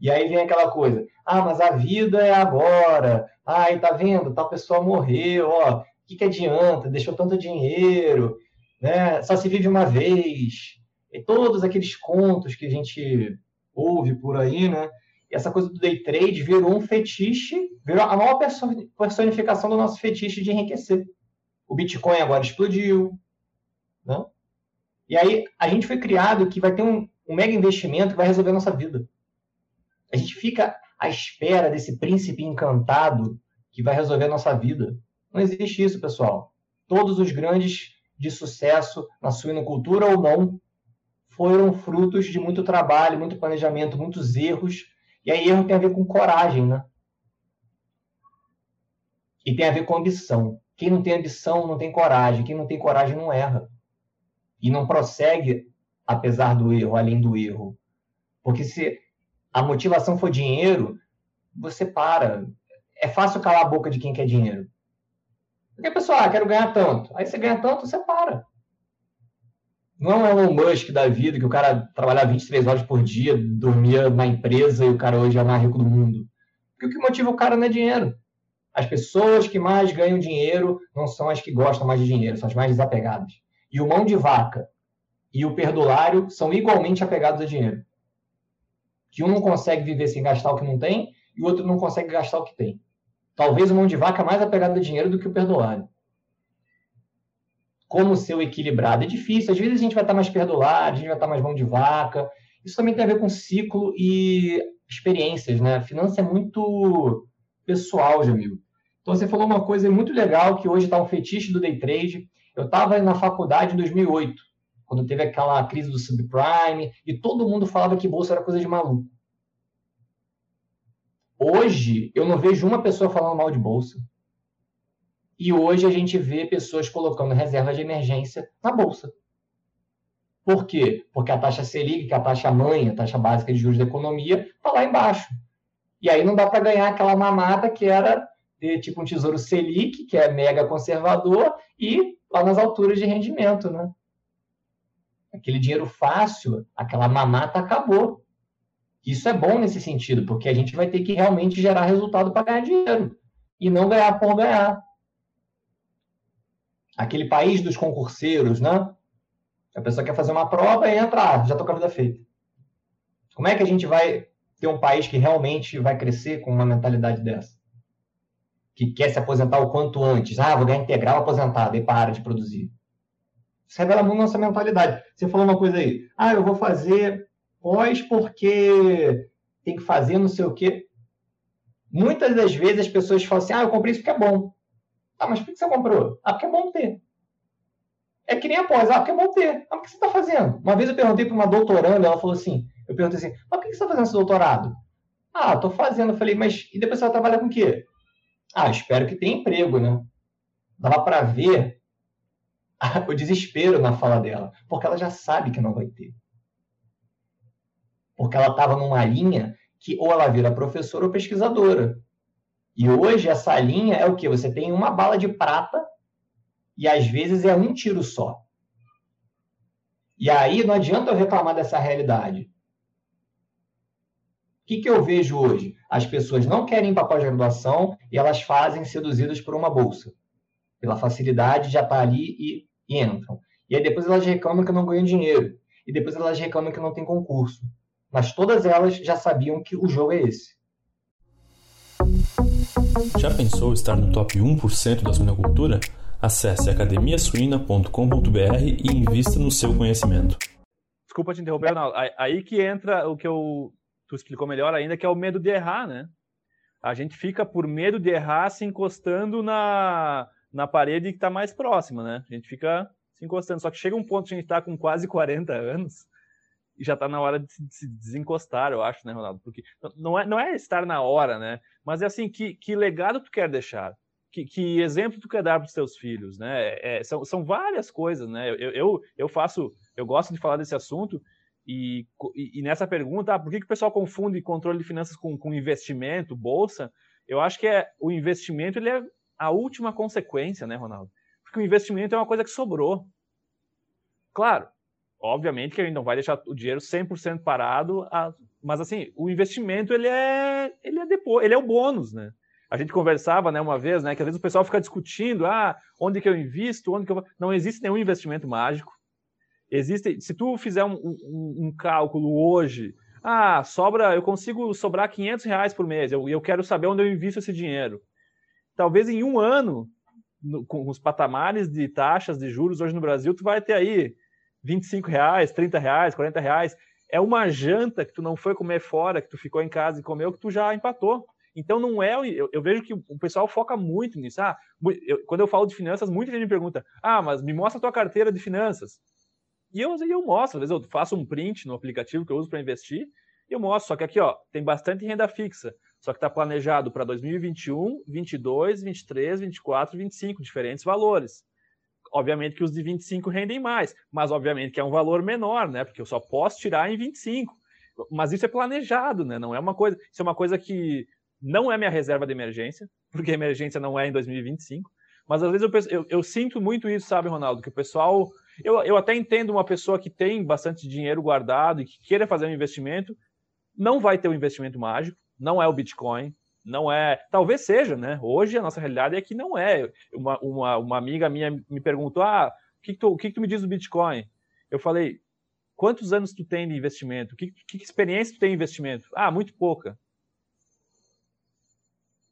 E aí vem aquela coisa, ah, mas a vida é agora. Ai, tá vendo? Tal pessoa morreu, ó. Que, que adianta? Deixou tanto dinheiro, né? Só se vive uma vez. E todos aqueles contos que a gente ouve por aí, né? E essa coisa do day trade virou um fetiche, virou a maior personificação do nosso fetiche de enriquecer. O Bitcoin agora explodiu, né? E aí a gente foi criado que vai ter um, um mega investimento que vai resolver a nossa vida. A gente fica à espera desse príncipe encantado que vai resolver a nossa vida. Não existe isso, pessoal. Todos os grandes de sucesso na suinocultura ou não foram frutos de muito trabalho, muito planejamento, muitos erros. E aí erro tem a ver com coragem, né? E tem a ver com ambição. Quem não tem ambição não tem coragem. Quem não tem coragem não erra. E não prossegue apesar do erro, além do erro. Porque se a motivação for dinheiro, você para. É fácil calar a boca de quem quer dinheiro. Porque a pessoa, ah, quero ganhar tanto. Aí você ganha tanto, você para. Não é um Elon Musk da vida, que o cara trabalhava 23 horas por dia, dormia na empresa e o cara hoje é o mais rico do mundo. Porque o que motiva o cara não é dinheiro. As pessoas que mais ganham dinheiro não são as que gostam mais de dinheiro, são as mais desapegadas. E o mão de vaca e o perdulário são igualmente apegados a dinheiro que um não consegue viver sem gastar o que não tem e o outro não consegue gastar o que tem. Talvez o mão de vaca mais apegado a dinheiro do que o perdoado. Como ser o equilibrado? É difícil. Às vezes a gente vai estar mais perdoado, a gente vai estar mais mão de vaca. Isso também tem a ver com ciclo e experiências, né? A finança é muito pessoal, Jamil. Então você falou uma coisa muito legal que hoje está um fetiche do day trade. Eu estava na faculdade em 2008 quando teve aquela crise do subprime, e todo mundo falava que bolsa era coisa de maluco. Hoje, eu não vejo uma pessoa falando mal de bolsa. E hoje a gente vê pessoas colocando reserva de emergência na bolsa. Por quê? Porque a taxa Selic, que é a taxa mãe, a taxa básica de juros da economia, está lá embaixo. E aí não dá para ganhar aquela mamata que era ter tipo um tesouro Selic, que é mega conservador, e lá nas alturas de rendimento, né? aquele dinheiro fácil, aquela mamata acabou. Isso é bom nesse sentido, porque a gente vai ter que realmente gerar resultado para ganhar dinheiro e não ganhar por ganhar. Aquele país dos concurseiros, né? A pessoa quer fazer uma prova e entra, ah, já estou com a vida feita. Como é que a gente vai ter um país que realmente vai crescer com uma mentalidade dessa? Que quer se aposentar o quanto antes. Ah, vou ganhar integral aposentado e para de produzir. Isso revela muito nossa mentalidade. Você falou uma coisa aí. Ah, eu vou fazer pós porque tem que fazer não sei o quê. Muitas das vezes as pessoas falam assim: ah, eu comprei isso porque é bom. Ah, mas por que você comprou? Ah, porque é bom ter. É que nem após, ah, porque é bom ter. Ah, o que você está fazendo? Uma vez eu perguntei para uma doutoranda, ela falou assim: eu perguntei assim, mas por que você está fazendo esse doutorado? Ah, tô fazendo. Eu falei, mas e depois você vai trabalhar com o quê? Ah, espero que tenha emprego, né? Dava para ver o desespero na fala dela, porque ela já sabe que não vai ter. Porque ela estava numa linha que ou ela vira professora ou pesquisadora. E hoje essa linha é o que? Você tem uma bala de prata e às vezes é um tiro só. E aí não adianta eu reclamar dessa realidade. O que, que eu vejo hoje? As pessoas não querem ir para pós-graduação e elas fazem seduzidas por uma bolsa. Pela facilidade, já está ali e, e entram. E aí depois elas reclamam que não ganham dinheiro. E depois elas reclamam que não tem concurso. Mas todas elas já sabiam que o jogo é esse. Já pensou estar no top 1% da suinocultura? Acesse academiasuina.com.br e invista no seu conhecimento. Desculpa te interromper, Arnaldo. Aí que entra o que eu, tu explicou melhor ainda, que é o medo de errar, né? A gente fica por medo de errar se encostando na, na parede que está mais próxima, né? A gente fica se encostando. Só que chega um ponto que a gente está com quase 40 anos e já está na hora de se desencostar, eu acho, né, Ronaldo? Porque não é, não é estar na hora, né? Mas é assim, que, que legado tu quer deixar? Que, que exemplo tu quer dar para os teus filhos, né? É, são, são várias coisas, né? Eu, eu, eu faço, eu gosto de falar desse assunto e, e, e nessa pergunta, ah, por que, que o pessoal confunde controle de finanças com, com investimento, bolsa? Eu acho que é o investimento ele é a última consequência, né, Ronaldo? Porque o investimento é uma coisa que sobrou. Claro, obviamente que a gente não vai deixar o dinheiro 100% parado, mas assim, o investimento ele é ele é depois, ele é o bônus, né? A gente conversava, né, uma vez, né, que às vezes o pessoal fica discutindo, ah, onde que eu invisto, onde que eu não existe nenhum investimento mágico. Existe, se tu fizer um, um, um cálculo hoje, ah, sobra, eu consigo sobrar 500 reais por mês, eu, eu quero saber onde eu invisto esse dinheiro. Talvez em um ano, no, com os patamares de taxas de juros hoje no Brasil, tu vai ter aí 25 reais, 30 reais, 40 reais. É uma janta que tu não foi comer fora, que tu ficou em casa e comeu, que tu já empatou. Então não é. Eu, eu vejo que o pessoal foca muito nisso. Ah, eu, quando eu falo de finanças, muita gente me pergunta: ah, mas me mostra a tua carteira de finanças. E eu, eu mostro, às vezes eu faço um print no aplicativo que eu uso para investir e eu mostro. Só que aqui, ó, tem bastante renda fixa. Só que está planejado para 2021, 22, 23, 24, 25, diferentes valores. Obviamente que os de 25 rendem mais, mas obviamente que é um valor menor, né? Porque eu só posso tirar em 25. Mas isso é planejado, né? Não é uma coisa. Isso é uma coisa que não é minha reserva de emergência, porque a emergência não é em 2025. Mas às vezes eu, eu, eu sinto muito isso, sabe, Ronaldo? Que o pessoal. Eu, eu até entendo uma pessoa que tem bastante dinheiro guardado e que queira fazer um investimento, não vai ter um investimento mágico, não é o Bitcoin, não é. Talvez seja, né? Hoje a nossa realidade é que não é. Uma, uma, uma amiga minha me perguntou: ah, o que, que, tu, o que, que tu me diz do Bitcoin? Eu falei: quantos anos tu tem de investimento? Que, que experiência tu tem em investimento? Ah, muito pouca.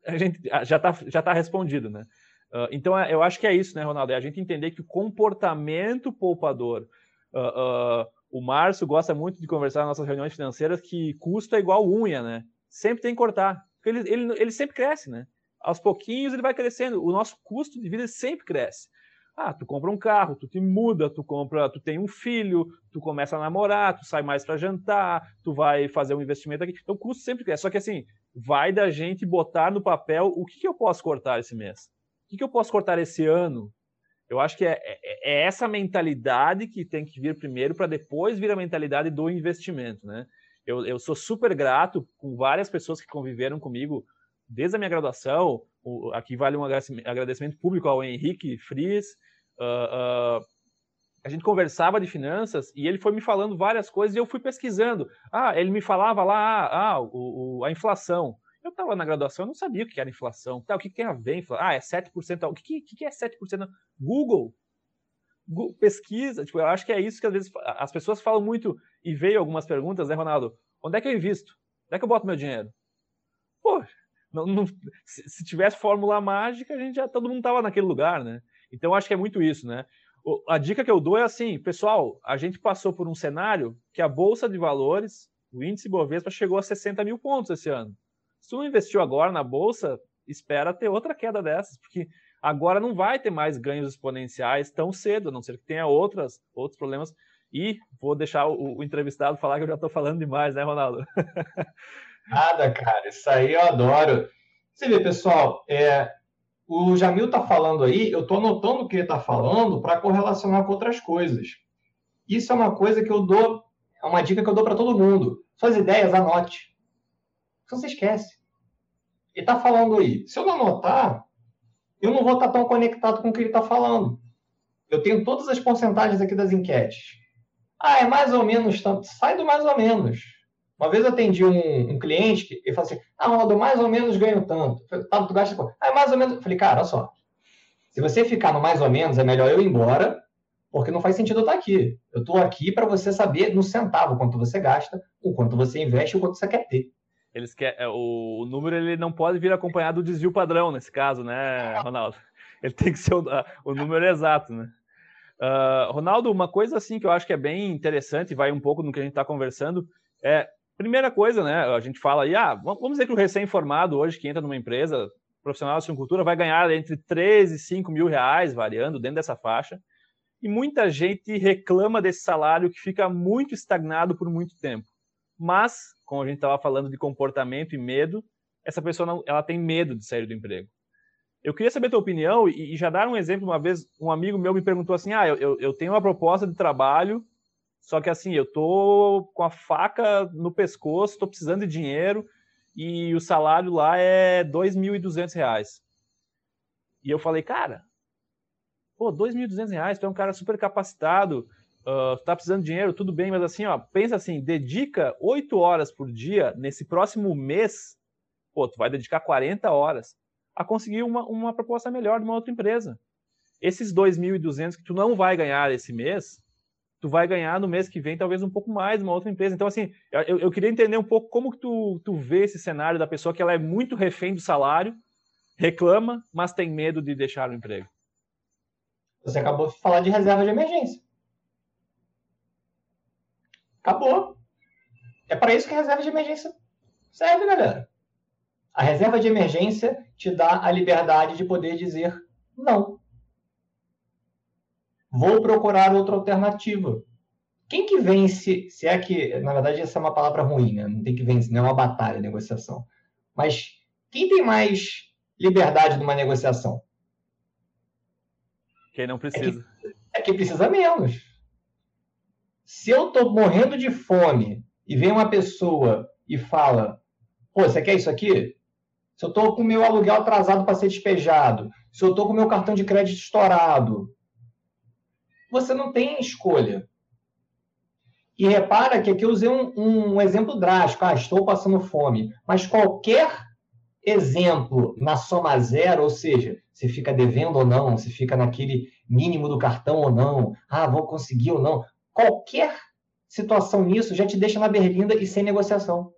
A gente já está já tá respondido, né? Uh, então é, eu acho que é isso, né, Ronaldo? É a gente entender que o comportamento poupador. Uh, uh, o Márcio gosta muito de conversar nas nossas reuniões financeiras que custo é igual unha, né? Sempre tem que cortar. Ele, ele, ele sempre cresce, né? Aos pouquinhos ele vai crescendo. O nosso custo de vida sempre cresce. Ah, tu compra um carro, tu te muda, tu compra, tu tem um filho, tu começa a namorar, tu sai mais para jantar, tu vai fazer um investimento aqui. Então o custo sempre cresce. Só que assim, vai da gente botar no papel o que, que eu posso cortar esse mês? O que, que eu posso cortar esse ano? Eu acho que é, é, é essa mentalidade que tem que vir primeiro para depois vir a mentalidade do investimento, né? Eu, eu sou super grato com várias pessoas que conviveram comigo desde a minha graduação. O, aqui vale um agradecimento público ao Henrique Fries. Uh, uh, a gente conversava de finanças e ele foi me falando várias coisas e eu fui pesquisando. Ah, ele me falava lá, ah, o, o, a inflação. Eu estava na graduação, eu não sabia o que era inflação. Tá, o que, tem a ver? Ah, é 7%. O que, que, que é 7%? Google pesquisa, tipo, eu acho que é isso que às vezes as pessoas falam muito e veio algumas perguntas, né, Ronaldo? Onde é que eu invisto? Onde é que eu boto meu dinheiro? Pô, não, não, se, se, tivesse fórmula mágica, a gente já todo mundo tava naquele lugar, né? Então acho que é muito isso, né? O, a dica que eu dou é assim, pessoal, a gente passou por um cenário que a bolsa de valores, o índice Bovespa chegou a 60 mil pontos esse ano. Se tu investiu agora na bolsa, espera ter outra queda dessas, porque Agora não vai ter mais ganhos exponenciais tão cedo, a não ser que tenha outras, outros problemas. E vou deixar o, o entrevistado falar que eu já estou falando demais, né, Ronaldo? Nada, cara. Isso aí eu adoro. Você vê, pessoal, é, o Jamil está falando aí, eu estou anotando o que ele está falando para correlacionar com outras coisas. Isso é uma coisa que eu dou, é uma dica que eu dou para todo mundo. Suas ideias, anote. Senão você esquece. Ele está falando aí. Se eu não anotar, eu não vou estar tá tão conectado com o que ele está falando. Eu tenho todas as porcentagens aqui das enquetes. Ah, é mais ou menos tanto. Sai do mais ou menos. Uma vez eu atendi um, um cliente que ele falou assim: Ah, Ronaldo, mais ou menos ganho tanto. Falei, tá, tu gasta quanto? Ah, é mais ou menos. Eu falei, cara, olha só. Se você ficar no mais ou menos, é melhor eu ir embora, porque não faz sentido eu estar aqui. Eu estou aqui para você saber no centavo quanto você gasta, o quanto você investe o quanto você quer ter. Eles quer, é, o, o número ele não pode vir acompanhado do desvio padrão nesse caso, né, Ronaldo? Ele tem que ser o, o número exato, né? Uh, Ronaldo, uma coisa assim que eu acho que é bem interessante, vai um pouco no que a gente está conversando, é primeira coisa, né? A gente fala aí, ah, vamos dizer que o recém-formado hoje que entra numa empresa profissional de suinocultura vai ganhar entre 3 e 5 mil reais, variando dentro dessa faixa. E muita gente reclama desse salário que fica muito estagnado por muito tempo. Mas, como a gente estava falando de comportamento e medo, essa pessoa não, ela tem medo de sair do emprego. Eu queria saber a tua opinião e, e, já dar um exemplo. Uma vez, um amigo meu me perguntou assim: Ah, eu, eu tenho uma proposta de trabalho, só que assim, eu tô com a faca no pescoço, tô precisando de dinheiro e o salário lá é R$ 2.200. E eu falei, cara, pô, R$ 2.200, tu é um cara super capacitado, uh, tá precisando de dinheiro, tudo bem, mas assim, ó, pensa assim, dedica oito horas por dia, nesse próximo mês, pô, tu vai dedicar 40 horas a conseguir uma, uma proposta melhor de uma outra empresa. Esses 2.200 que tu não vai ganhar esse mês, tu vai ganhar no mês que vem talvez um pouco mais uma outra empresa. Então, assim, eu, eu queria entender um pouco como que tu, tu vê esse cenário da pessoa que ela é muito refém do salário, reclama, mas tem medo de deixar o emprego. Você acabou de falar de reserva de emergência. Acabou. É para isso que a reserva de emergência serve, galera. A reserva de emergência te dá a liberdade de poder dizer não. Vou procurar outra alternativa. Quem que vence, se é que, na verdade, essa é uma palavra ruim, né? Não tem que vencer, não é uma batalha, negociação. Mas quem tem mais liberdade numa negociação? Quem não precisa. É, que, é quem precisa menos. Se eu estou morrendo de fome e vem uma pessoa e fala: pô, você quer isso aqui? Se eu estou com o meu aluguel atrasado para ser despejado, se eu estou com o meu cartão de crédito estourado, você não tem escolha. E repara que aqui eu usei um, um exemplo drástico. Ah, estou passando fome. Mas qualquer exemplo na soma zero, ou seja, se fica devendo ou não, se fica naquele mínimo do cartão ou não, ah, vou conseguir ou não, qualquer situação nisso já te deixa na berlinda e sem negociação.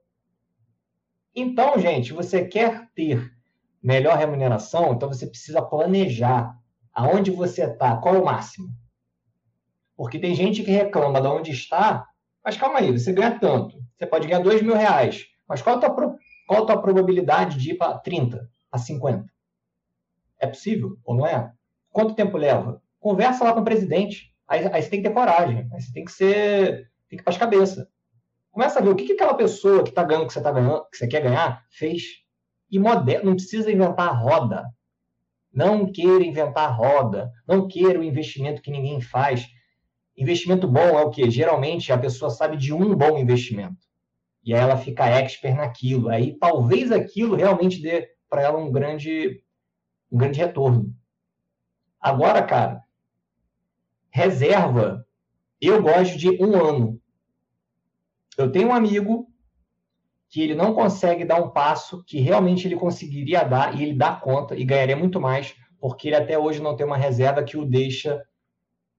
Então, gente, você quer ter melhor remuneração, então você precisa planejar aonde você está, qual é o máximo. Porque tem gente que reclama de onde está, mas calma aí, você ganha tanto. Você pode ganhar dois mil reais, mas qual a tua, qual a tua probabilidade de ir para 30, a 50? É possível ou não é? Quanto tempo leva? Conversa lá com o presidente. Aí, aí você tem que ter coragem. Aí você tem que ser. Tem que ir para as cabeças. Começa a ver o que, que aquela pessoa que está ganhando, que você tá ganhando, que você quer ganhar, fez. E moderno, não precisa inventar a roda. Não queira inventar a roda. Não queira o investimento que ninguém faz. Investimento bom é o que? Geralmente a pessoa sabe de um bom investimento. E aí ela fica expert naquilo. Aí talvez aquilo realmente dê para ela um grande, um grande retorno. Agora, cara, reserva, eu gosto de um ano. Eu tenho um amigo que ele não consegue dar um passo que realmente ele conseguiria dar e ele dá conta e ganharia muito mais, porque ele até hoje não tem uma reserva que o deixa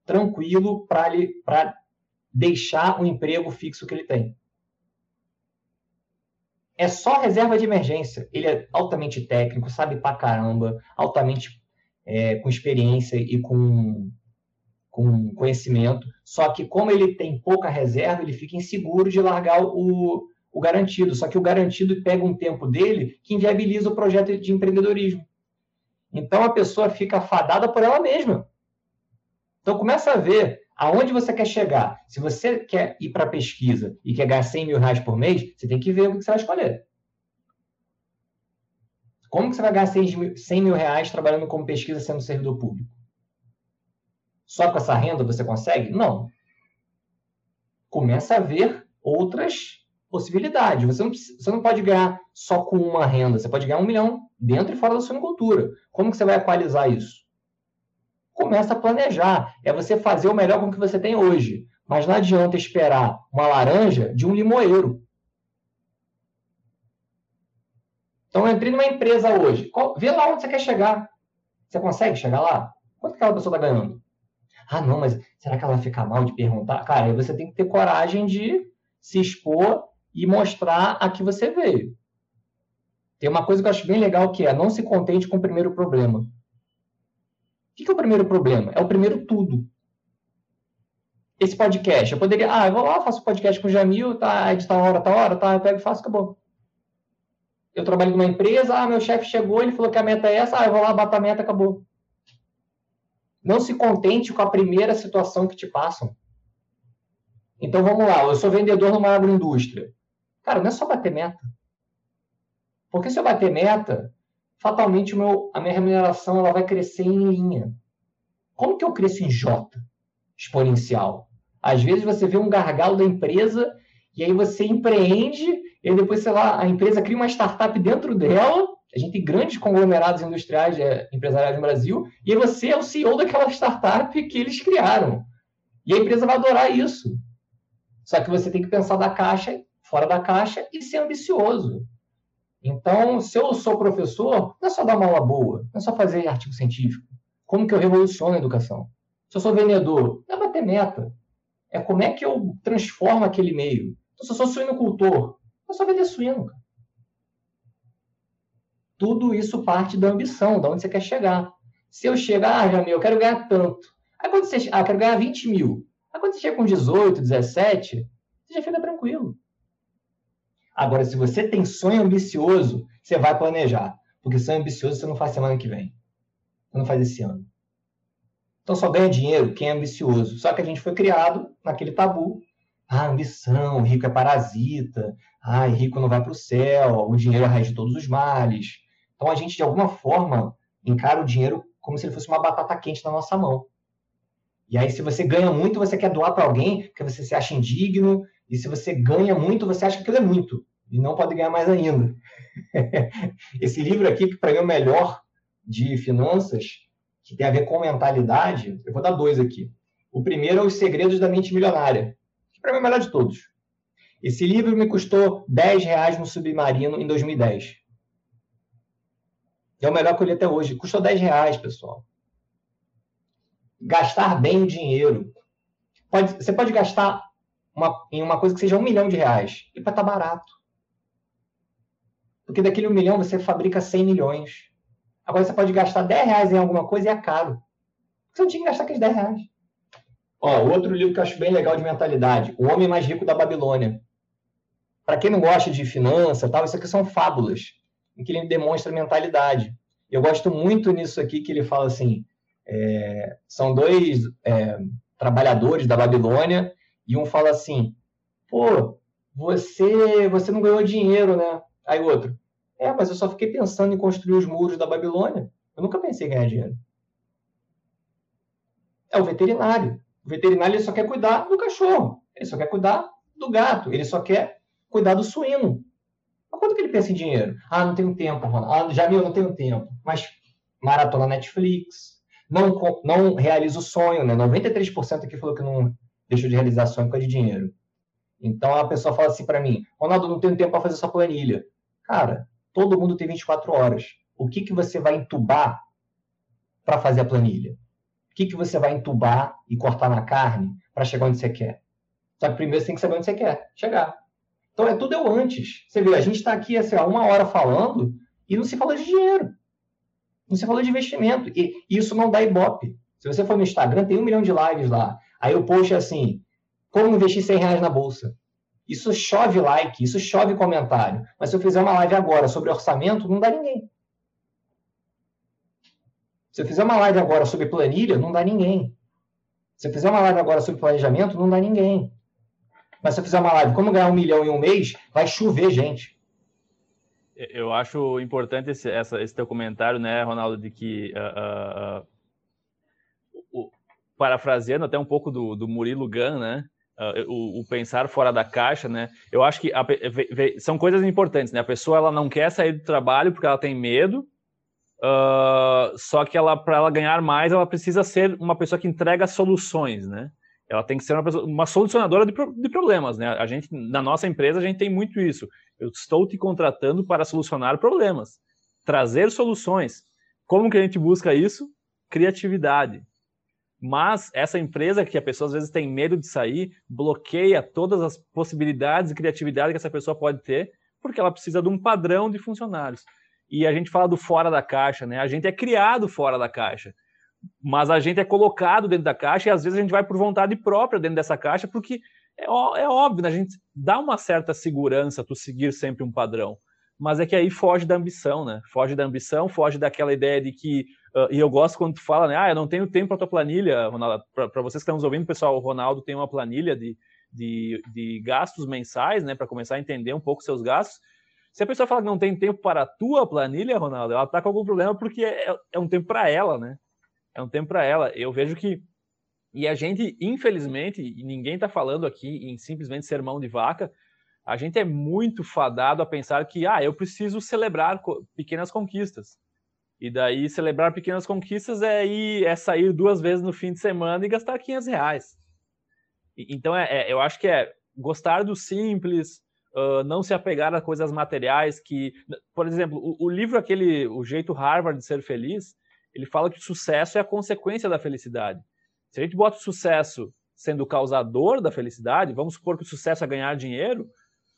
tranquilo para deixar o emprego fixo que ele tem. É só reserva de emergência. Ele é altamente técnico, sabe pra caramba, altamente é, com experiência e com com conhecimento, só que como ele tem pouca reserva, ele fica inseguro de largar o, o garantido. Só que o garantido pega um tempo dele que inviabiliza o projeto de empreendedorismo. Então a pessoa fica fadada por ela mesma. Então começa a ver aonde você quer chegar. Se você quer ir para pesquisa e quer ganhar 100 mil reais por mês, você tem que ver o que você vai escolher. Como que você vai ganhar 100 mil, 100 mil reais trabalhando como pesquisa sendo servidor público? Só com essa renda você consegue? Não. Começa a ver outras possibilidades. Você não, você não pode ganhar só com uma renda, você pode ganhar um milhão dentro e fora da sua cultura. Como que você vai equalizar isso? Começa a planejar. É você fazer o melhor com o que você tem hoje. Mas não adianta esperar uma laranja de um limoeiro. Então, eu entrei numa empresa hoje. Vê lá onde você quer chegar. Você consegue chegar lá? Quanto aquela pessoa está ganhando? Ah, não, mas será que ela vai ficar mal de perguntar? Cara, aí você tem que ter coragem de se expor e mostrar a que você veio. Tem uma coisa que eu acho bem legal que é não se contente com o primeiro problema. O que é o primeiro problema? É o primeiro tudo. Esse podcast, eu poderia, ah, eu vou lá, faço podcast com o Jamil, tá, editar uma hora, tá hora, tá, eu pego e faço, acabou. Eu trabalho numa empresa, ah, meu chefe chegou, ele falou que a meta é essa, ah, eu vou lá, bato a meta, acabou. Não se contente com a primeira situação que te passam. Então vamos lá, eu sou vendedor numa agroindústria. Cara, não é só bater meta. Porque se eu bater meta, fatalmente meu, a minha remuneração ela vai crescer em linha. Como que eu cresço em J? Exponencial. Às vezes você vê um gargalo da empresa e aí você empreende e depois, sei lá, a empresa cria uma startup dentro dela. A gente tem grandes conglomerados industriais é, empresariais no Brasil e você é o CEO daquela startup que eles criaram. E a empresa vai adorar isso. Só que você tem que pensar da caixa, fora da caixa e ser ambicioso. Então, se eu sou professor, não é só dar uma aula boa, não é só fazer artigo científico. Como que eu revoluciono a educação? Se eu sou vendedor, não é bater meta. É como é que eu transformo aquele meio. Então, se eu sou suinocultor, é só vender suíno. Tudo isso parte da ambição, de onde você quer chegar. Se eu chegar, ah, Jamil, eu quero ganhar tanto. Aí quando você, ah, quero ganhar 20 mil. Aí quando você chega com 18, 17, você já fica tranquilo. Agora, se você tem sonho ambicioso, você vai planejar. Porque sonho ambicioso você não faz semana que vem. Você não faz esse ano. Então só ganha dinheiro quem é ambicioso. Só que a gente foi criado naquele tabu. Ah, ambição, rico é parasita. Ah, rico não vai para o céu. O dinheiro é a raiz de todos os males. Então a gente, de alguma forma, encara o dinheiro como se ele fosse uma batata quente na nossa mão. E aí, se você ganha muito, você quer doar para alguém porque você se acha indigno. E se você ganha muito, você acha que aquilo é muito. E não pode ganhar mais ainda. Esse livro aqui, que para mim é o melhor de finanças, que tem a ver com mentalidade, eu vou dar dois aqui. O primeiro é Os Segredos da Mente Milionária, que para mim é o melhor de todos. Esse livro me custou 10 reais no Submarino em 2010. É o melhor que eu li até hoje. Custou 10 reais, pessoal gastar bem o dinheiro. Pode, você pode gastar uma, em uma coisa que seja um milhão de reais e para estar tá barato. Porque daquele um milhão você fabrica 100 milhões. Agora você pode gastar 10 reais em alguma coisa e é caro. Você não tinha que gastar aqueles 10 reais. Ó, outro livro que eu acho bem legal de mentalidade, O Homem Mais Rico da Babilônia. Para quem não gosta de finança, tal, isso aqui são fábulas, em que ele demonstra mentalidade. Eu gosto muito nisso aqui que ele fala assim: é, são dois é, trabalhadores da Babilônia e um fala assim: pô, você, você não ganhou dinheiro, né? Aí outro: é, mas eu só fiquei pensando em construir os muros da Babilônia. Eu nunca pensei em ganhar dinheiro. É o veterinário. O veterinário ele só quer cuidar do cachorro. Ele só quer cuidar do gato. Ele só quer cuidar do suíno. Quanto que ele pensa em dinheiro? Ah, não tenho tempo, Ronaldo. Ah, já viu, não tenho tempo. Mas maratona Netflix, não, não realiza o sonho, né? 93% aqui falou que não deixou de realizar sonho por causa de dinheiro. Então a pessoa fala assim para mim: Ronaldo, não tenho tempo para fazer sua planilha. Cara, todo mundo tem 24 horas. O que, que você vai entubar para fazer a planilha? O que, que você vai entubar e cortar na carne para chegar onde você quer? Só que primeiro você tem que saber onde você quer chegar. Então é tudo eu antes. Você vê, a gente está aqui assim, há uma hora falando e não se fala de dinheiro. Você falou de investimento. E isso não dá ibope. Se você for no Instagram, tem um milhão de lives lá. Aí o post é assim: como investir 100 reais na bolsa? Isso chove like, isso chove comentário. Mas se eu fizer uma live agora sobre orçamento, não dá ninguém. Se eu fizer uma live agora sobre planilha, não dá ninguém. Se eu fizer uma live agora sobre planejamento, não dá ninguém. Mas se eu fizer uma live como ganhar um milhão em um mês, vai chover gente. Eu acho importante esse, essa, esse teu comentário, né, Ronaldo, de que, uh, uh, parafraseando até um pouco do, do Murilo Gun, né, o, o, pensar fora da caixa, né, eu acho que a, são coisas importantes, né, a pessoa ela não quer sair do trabalho porque ela tem medo, só que ela para ela ganhar mais, ela precisa ser uma pessoa que entrega soluções, né, ela tem que ser uma, uma solucionadora de, de, problemas, né? A gente, na nossa empresa, a gente tem muito isso. Eu estou te contratando para solucionar problemas, trazer soluções. Como que a gente busca isso? Criatividade. Mas essa empresa que a pessoa às vezes tem medo de sair, bloqueia todas as possibilidades de criatividade que essa pessoa pode ter, porque ela precisa de um padrão de funcionários. E a gente fala do fora da caixa, né? A gente é criado fora da caixa mas a gente é colocado dentro da caixa e às vezes a gente vai por vontade própria dentro dessa caixa, porque é, é óbvio, né? a gente dá uma certa segurança tu seguir sempre um padrão, mas é que aí foge da ambição, né? Foge da ambição, foge daquela ideia de que, uh, e eu gosto quando tu fala, né? Ah, eu não tenho tempo para tua planilha, Ronaldo. Para vocês que estão nos ouvindo, pessoal, o Ronaldo tem uma planilha de, de, de gastos mensais, né? Para começar a entender um pouco seus gastos. Se a pessoa fala que não tem tempo para a tua planilha, Ronaldo, ela está com algum problema porque é, é um tempo para ela, né? É um tempo para ela. Eu vejo que e a gente, infelizmente, e ninguém está falando aqui em simplesmente ser mão de vaca, a gente é muito fadado a pensar que, ah, eu preciso celebrar pequenas conquistas. E daí, celebrar pequenas conquistas é, ir, é sair duas vezes no fim de semana e gastar 500 reais. Então, é, é, eu acho que é gostar do simples, uh, não se apegar a coisas materiais que... Por exemplo, o, o livro aquele, O Jeito Harvard de Ser Feliz, ele fala que o sucesso é a consequência da felicidade. Se a gente bota o sucesso sendo o causador da felicidade, vamos supor que o sucesso é ganhar dinheiro.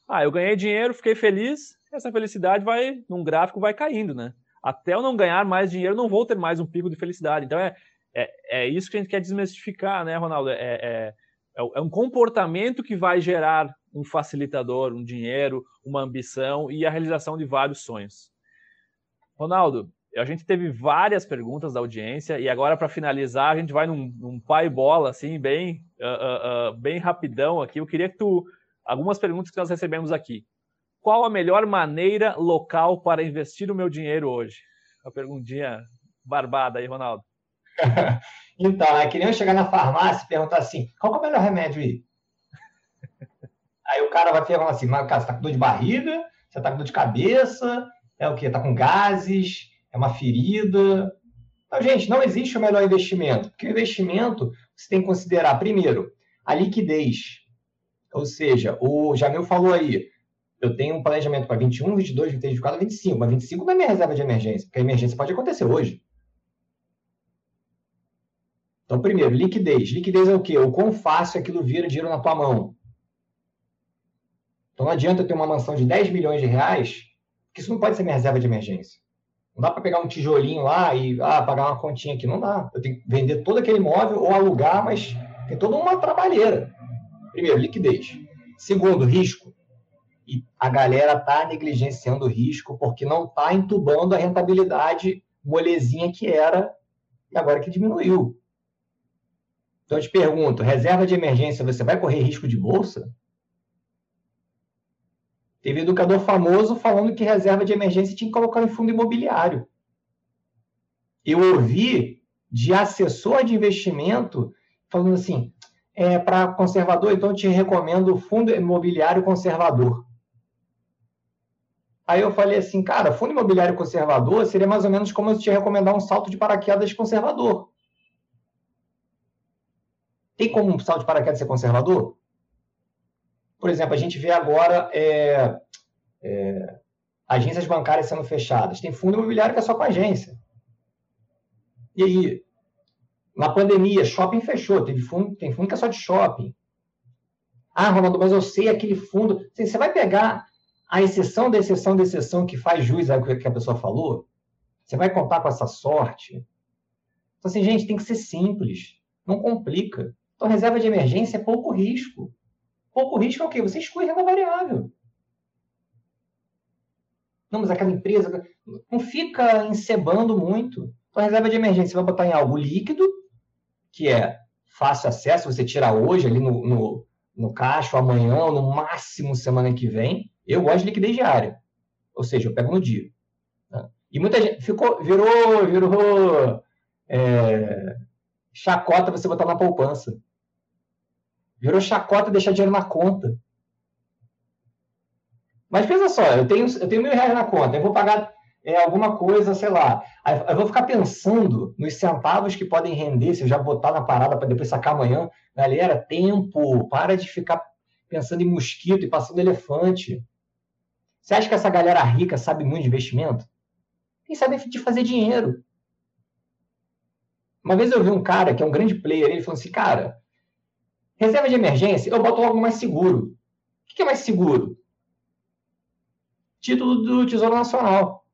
Ah, eu ganhei dinheiro, fiquei feliz, essa felicidade vai, num gráfico, vai caindo, né? Até eu não ganhar mais dinheiro, não vou ter mais um pico de felicidade. Então é, é, é isso que a gente quer desmistificar, né, Ronaldo? É, é, é, é um comportamento que vai gerar um facilitador, um dinheiro, uma ambição e a realização de vários sonhos. Ronaldo, a gente teve várias perguntas da audiência e agora para finalizar a gente vai num, num pai bola assim bem uh, uh, uh, bem rapidão aqui. Eu queria que tu algumas perguntas que nós recebemos aqui. Qual a melhor maneira local para investir o meu dinheiro hoje? Uma perguntinha barbada aí, Ronaldo. então, é que nem eu chegar na farmácia e perguntar assim: qual é o melhor remédio aí? aí o cara vai perguntar assim: mas cara, você tá com dor de barriga? Você tá com dor de cabeça? É o quê? Tá com gases? É uma ferida. Então, gente, não existe o melhor investimento, porque o investimento você tem que considerar, primeiro, a liquidez. Ou seja, o Jamil falou aí, eu tenho um planejamento para 21, 22, 23, 24, 25, mas 25 não é minha reserva de emergência, porque a emergência pode acontecer hoje. Então, primeiro, liquidez. Liquidez é o quê? O quão fácil aquilo vira dinheiro na tua mão. Então, não adianta eu ter uma mansão de 10 milhões de reais, porque isso não pode ser minha reserva de emergência. Não dá para pegar um tijolinho lá e ah, pagar uma continha aqui. Não dá. Eu tenho que vender todo aquele imóvel ou alugar, mas tem toda uma trabalheira. Primeiro, liquidez. Segundo, risco. E a galera está negligenciando o risco porque não está entubando a rentabilidade molezinha que era e agora que diminuiu. Então eu te pergunto, reserva de emergência, você vai correr risco de bolsa? Teve educador famoso falando que reserva de emergência tinha que colocar em fundo imobiliário. Eu ouvi de assessor de investimento falando assim: é, para conservador, então eu te recomendo fundo imobiliário conservador. Aí eu falei assim, cara, fundo imobiliário conservador seria mais ou menos como eu te recomendar um salto de paraquedas conservador. Tem como um salto de paraquedas ser conservador? Por exemplo, a gente vê agora é, é, agências bancárias sendo fechadas. Tem fundo imobiliário que é só com agência. E aí? Na pandemia, shopping fechou. Teve fundo, tem fundo que é só de shopping. Ah, Ronaldo, mas eu sei aquele fundo. Assim, você vai pegar a exceção da exceção da exceção que faz juiz ao que a pessoa falou? Você vai contar com essa sorte? Então, assim, gente, tem que ser simples. Não complica. Então, reserva de emergência é pouco risco. Pouco risco é o quê? Você exclui renda variável. Não, mas aquela empresa não fica encebando muito. Então, a reserva de emergência você vai botar em algo líquido, que é fácil acesso, você tira hoje ali no, no, no caixa, amanhã, ou no máximo semana que vem. Eu gosto de liquidez diária. Ou seja, eu pego no dia. Né? E muita gente ficou, virou, virou é, chacota você botar na poupança. Virou chacota deixar dinheiro na conta. Mas pensa só, eu tenho, eu tenho mil reais na conta, eu vou pagar é, alguma coisa, sei lá. Eu vou ficar pensando nos centavos que podem render se eu já botar na parada para depois sacar amanhã. Galera, tempo, para de ficar pensando em mosquito e passando elefante. Você acha que essa galera rica sabe muito de investimento? Quem sabe de fazer dinheiro. Uma vez eu vi um cara que é um grande player, ele falou assim, cara, reserva de emergência, eu boto algo mais seguro. O que é mais seguro? Título do Tesouro Nacional.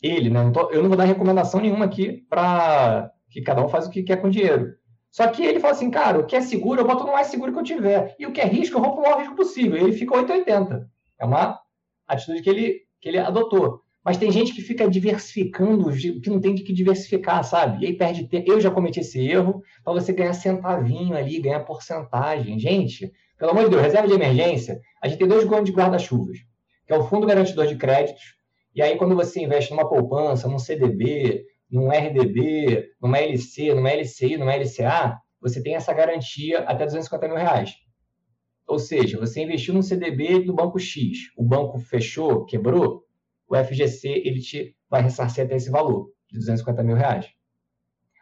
Ele, né? Eu não vou dar recomendação nenhuma aqui para que cada um faz o que quer com dinheiro. Só que ele fala assim, cara, o que é seguro, eu boto no mais seguro que eu tiver. E o que é risco, eu vou para o maior risco possível. E ele fica 880. É uma atitude que ele, que ele adotou. Mas tem gente que fica diversificando, que não tem que diversificar, sabe? E aí perde tempo. Eu já cometi esse erro para você ganhar centavinho ali, ganhar porcentagem. Gente, pelo amor de Deus, reserva de emergência, a gente tem dois grandes guarda-chuvas, que é o Fundo Garantidor de Créditos. E aí, quando você investe numa poupança, num CDB, num RDB, numa LC, numa LCI, numa LCA, você tem essa garantia até 250 mil reais. Ou seja, você investiu num CDB do banco X, o banco fechou, quebrou, o FGC ele te vai ressarcir até esse valor, de 250 mil reais.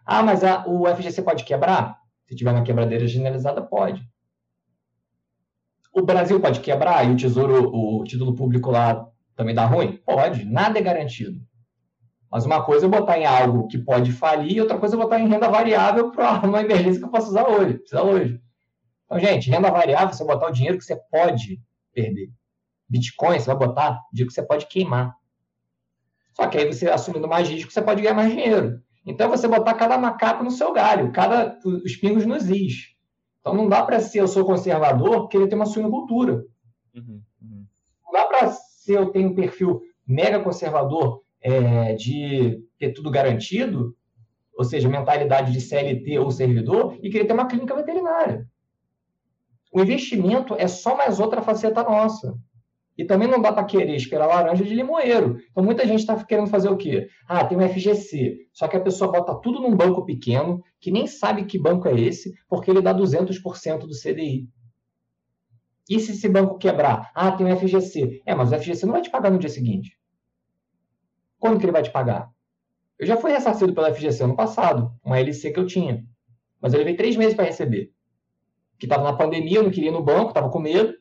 Ah, mas a, o FGC pode quebrar? Se tiver uma quebradeira generalizada, pode. O Brasil pode quebrar e o tesouro, o título público lá também dá ruim? Pode, nada é garantido. Mas uma coisa é botar em algo que pode falir e outra coisa é botar em renda variável para uma emergência que eu posso usar hoje, precisar hoje. Então, gente, renda variável, você botar o dinheiro que você pode perder. Bitcoin, você vai botar dinheiro que você pode queimar. Só que aí você assumindo mais risco, você pode ganhar mais dinheiro. Então, você botar cada macaco no seu galho, cada os pingos nos is. Então, não dá para ser eu sou conservador querer ter uma suinocultura. Uhum, uhum. Não dá para ser eu tenho um perfil mega conservador é, de ter tudo garantido, ou seja, mentalidade de CLT ou servidor, e querer ter uma clínica veterinária. O investimento é só mais outra faceta nossa. E também não dá para querer esperar laranja de limoeiro. Então, muita gente está querendo fazer o quê? Ah, tem um FGC. Só que a pessoa bota tudo num banco pequeno, que nem sabe que banco é esse, porque ele dá 200% do CDI. E se esse banco quebrar? Ah, tem um FGC. É, mas o FGC não vai te pagar no dia seguinte. Quando que ele vai te pagar? Eu já fui ressarcido pelo FGC ano passado, uma LC que eu tinha. Mas eu levei três meses para receber que estava na pandemia, eu não queria ir no banco, estava com medo.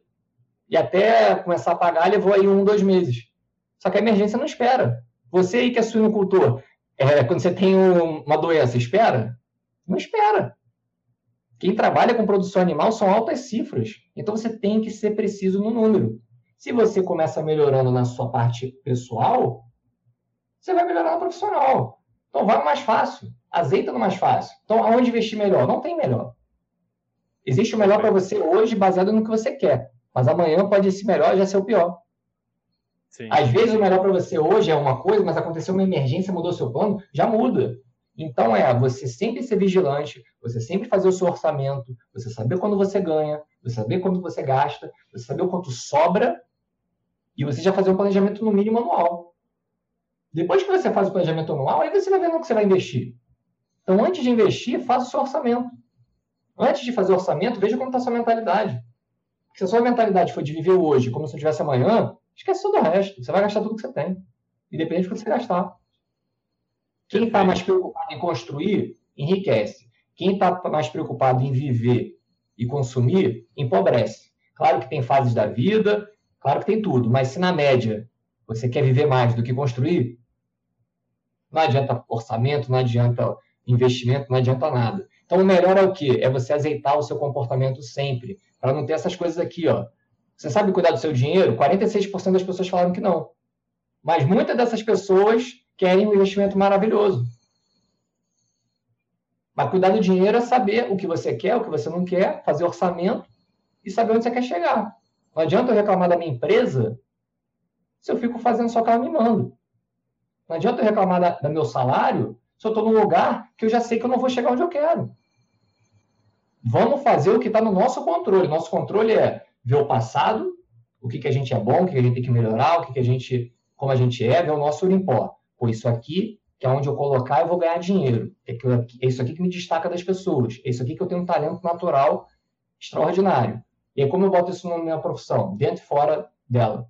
E até começar a pagar, levou aí um, dois meses. Só que a emergência não espera. Você aí que é suinocultor, é, quando você tem uma doença, espera? Não espera. Quem trabalha com produção animal são altas cifras. Então você tem que ser preciso no número. Se você começa melhorando na sua parte pessoal, você vai melhorar no profissional. Então vai no mais fácil. Azeita no mais fácil. Então, aonde investir melhor? Não tem melhor. Existe o melhor para você hoje baseado no que você quer, mas amanhã pode ser melhor já ser o pior. Sim. Às vezes o melhor para você hoje é uma coisa, mas aconteceu uma emergência, mudou seu plano, já muda. Então é você sempre ser vigilante, você sempre fazer o seu orçamento, você saber quando você ganha, você saber quando você gasta, você saber o quanto sobra e você já fazer um planejamento no mínimo anual. Depois que você faz o planejamento anual, aí você vai ver no que você vai investir. Então, antes de investir, faça o seu orçamento. Antes de fazer orçamento, veja como está a sua mentalidade. Se a sua mentalidade for de viver hoje como se eu tivesse amanhã, esquece todo o resto. Você vai gastar tudo que você tem. Independente do que você gastar. Quem está mais preocupado em construir, enriquece. Quem está mais preocupado em viver e consumir, empobrece. Claro que tem fases da vida, claro que tem tudo, mas se na média você quer viver mais do que construir, não adianta orçamento, não adianta investimento, não adianta nada. Então, o melhor é o quê? É você azeitar o seu comportamento sempre, para não ter essas coisas aqui, ó. Você sabe cuidar do seu dinheiro? 46% das pessoas falaram que não. Mas muitas dessas pessoas querem um investimento maravilhoso. Mas cuidar do dinheiro é saber o que você quer, o que você não quer, fazer orçamento e saber onde você quer chegar. Não adianta eu reclamar da minha empresa se eu fico fazendo só carro me mando. Não adianta eu reclamar do meu salário se eu estou num lugar que eu já sei que eu não vou chegar onde eu quero. Vamos fazer o que está no nosso controle. Nosso controle é ver o passado, o que, que a gente é bom, o que, que a gente tem que melhorar, o que, que a gente como a gente é, ver o nosso Urimpó. Pô, isso aqui, que é onde eu colocar, eu vou ganhar dinheiro. É, eu, é isso aqui que me destaca das pessoas. É isso aqui que eu tenho um talento natural extraordinário. E aí, como eu boto isso na minha profissão? Dentro e fora dela.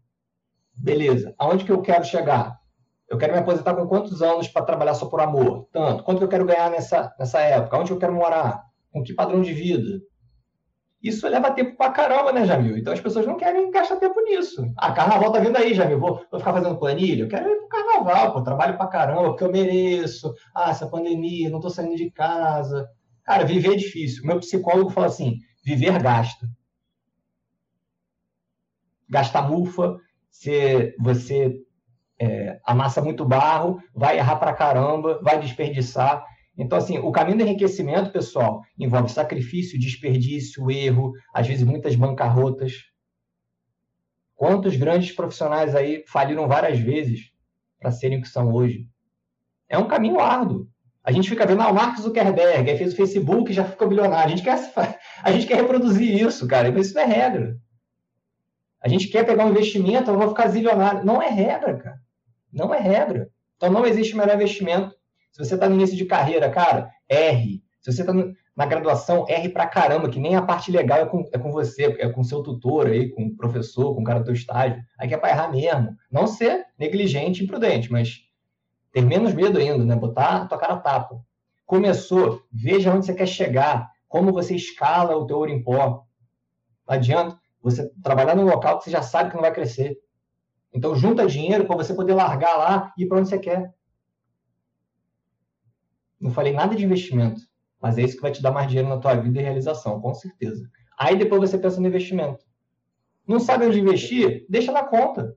Beleza. Aonde que eu quero chegar? Eu quero me aposentar com quantos anos para trabalhar só por amor? Tanto. Quanto que eu quero ganhar nessa, nessa época? Onde eu quero morar? Com que padrão de vida? Isso leva tempo pra caramba, né, Jamil? Então as pessoas não querem gastar tempo nisso. Ah, carnaval tá vindo aí, Jamil. Vou, vou ficar fazendo planilha? Eu quero ir pro carnaval, pô. Trabalho pra caramba, porque eu mereço. Ah, essa pandemia, não tô saindo de casa. Cara, viver é difícil. Meu psicólogo fala assim: viver gasta. Gasta mufa, você, você é, amassa muito barro, vai errar pra caramba, vai desperdiçar. Então, assim, o caminho do enriquecimento, pessoal, envolve sacrifício, desperdício, erro, às vezes muitas bancarrotas. Quantos grandes profissionais aí faliram várias vezes para serem o que são hoje? É um caminho árduo. A gente fica vendo, ah, o Mark Zuckerberg fez o Facebook e já ficou bilionário. A gente, quer, a gente quer reproduzir isso, cara, mas isso não é regra. A gente quer pegar um investimento, eu vou ficar zilionário. Não é regra, cara. Não é regra. Então não existe melhor investimento se você está no início de carreira, cara, R. Se você está na graduação, R pra caramba, que nem a parte legal é com, é com você, é com seu tutor aí, com o professor, com o cara do teu estágio. Aí que é para errar mesmo. Não ser negligente e imprudente, mas ter menos medo ainda, né? Botar a tua cara a tapa. Começou, veja onde você quer chegar, como você escala o teu ouro em pó. Não adianta você trabalhar num local que você já sabe que não vai crescer. Então, junta dinheiro para você poder largar lá e ir para onde você quer. Não falei nada de investimento, mas é isso que vai te dar mais dinheiro na tua vida e realização, com certeza. Aí depois você pensa no investimento. Não sabe onde investir? Deixa na conta.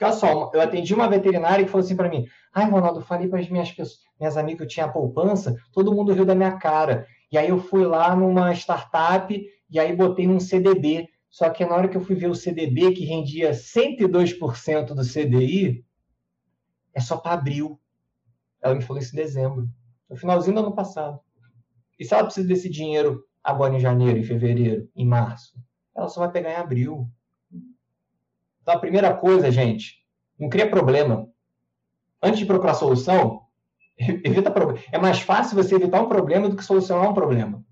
Olha só, eu atendi uma veterinária que falou assim para mim: Ai, Ronaldo, eu falei para as minhas, minhas amigas que eu tinha poupança, todo mundo riu da minha cara. E aí eu fui lá numa startup e aí botei num CDB. Só que na hora que eu fui ver o CDB, que rendia 102% do CDI, é só para abril. Ela me falou isso em dezembro no finalzinho do ano passado. E se ela precisa desse dinheiro agora em janeiro, em fevereiro, em março, ela só vai pegar em abril. Então, a primeira coisa, gente, não cria problema. Antes de procurar solução, evita problema. É mais fácil você evitar um problema do que solucionar um problema.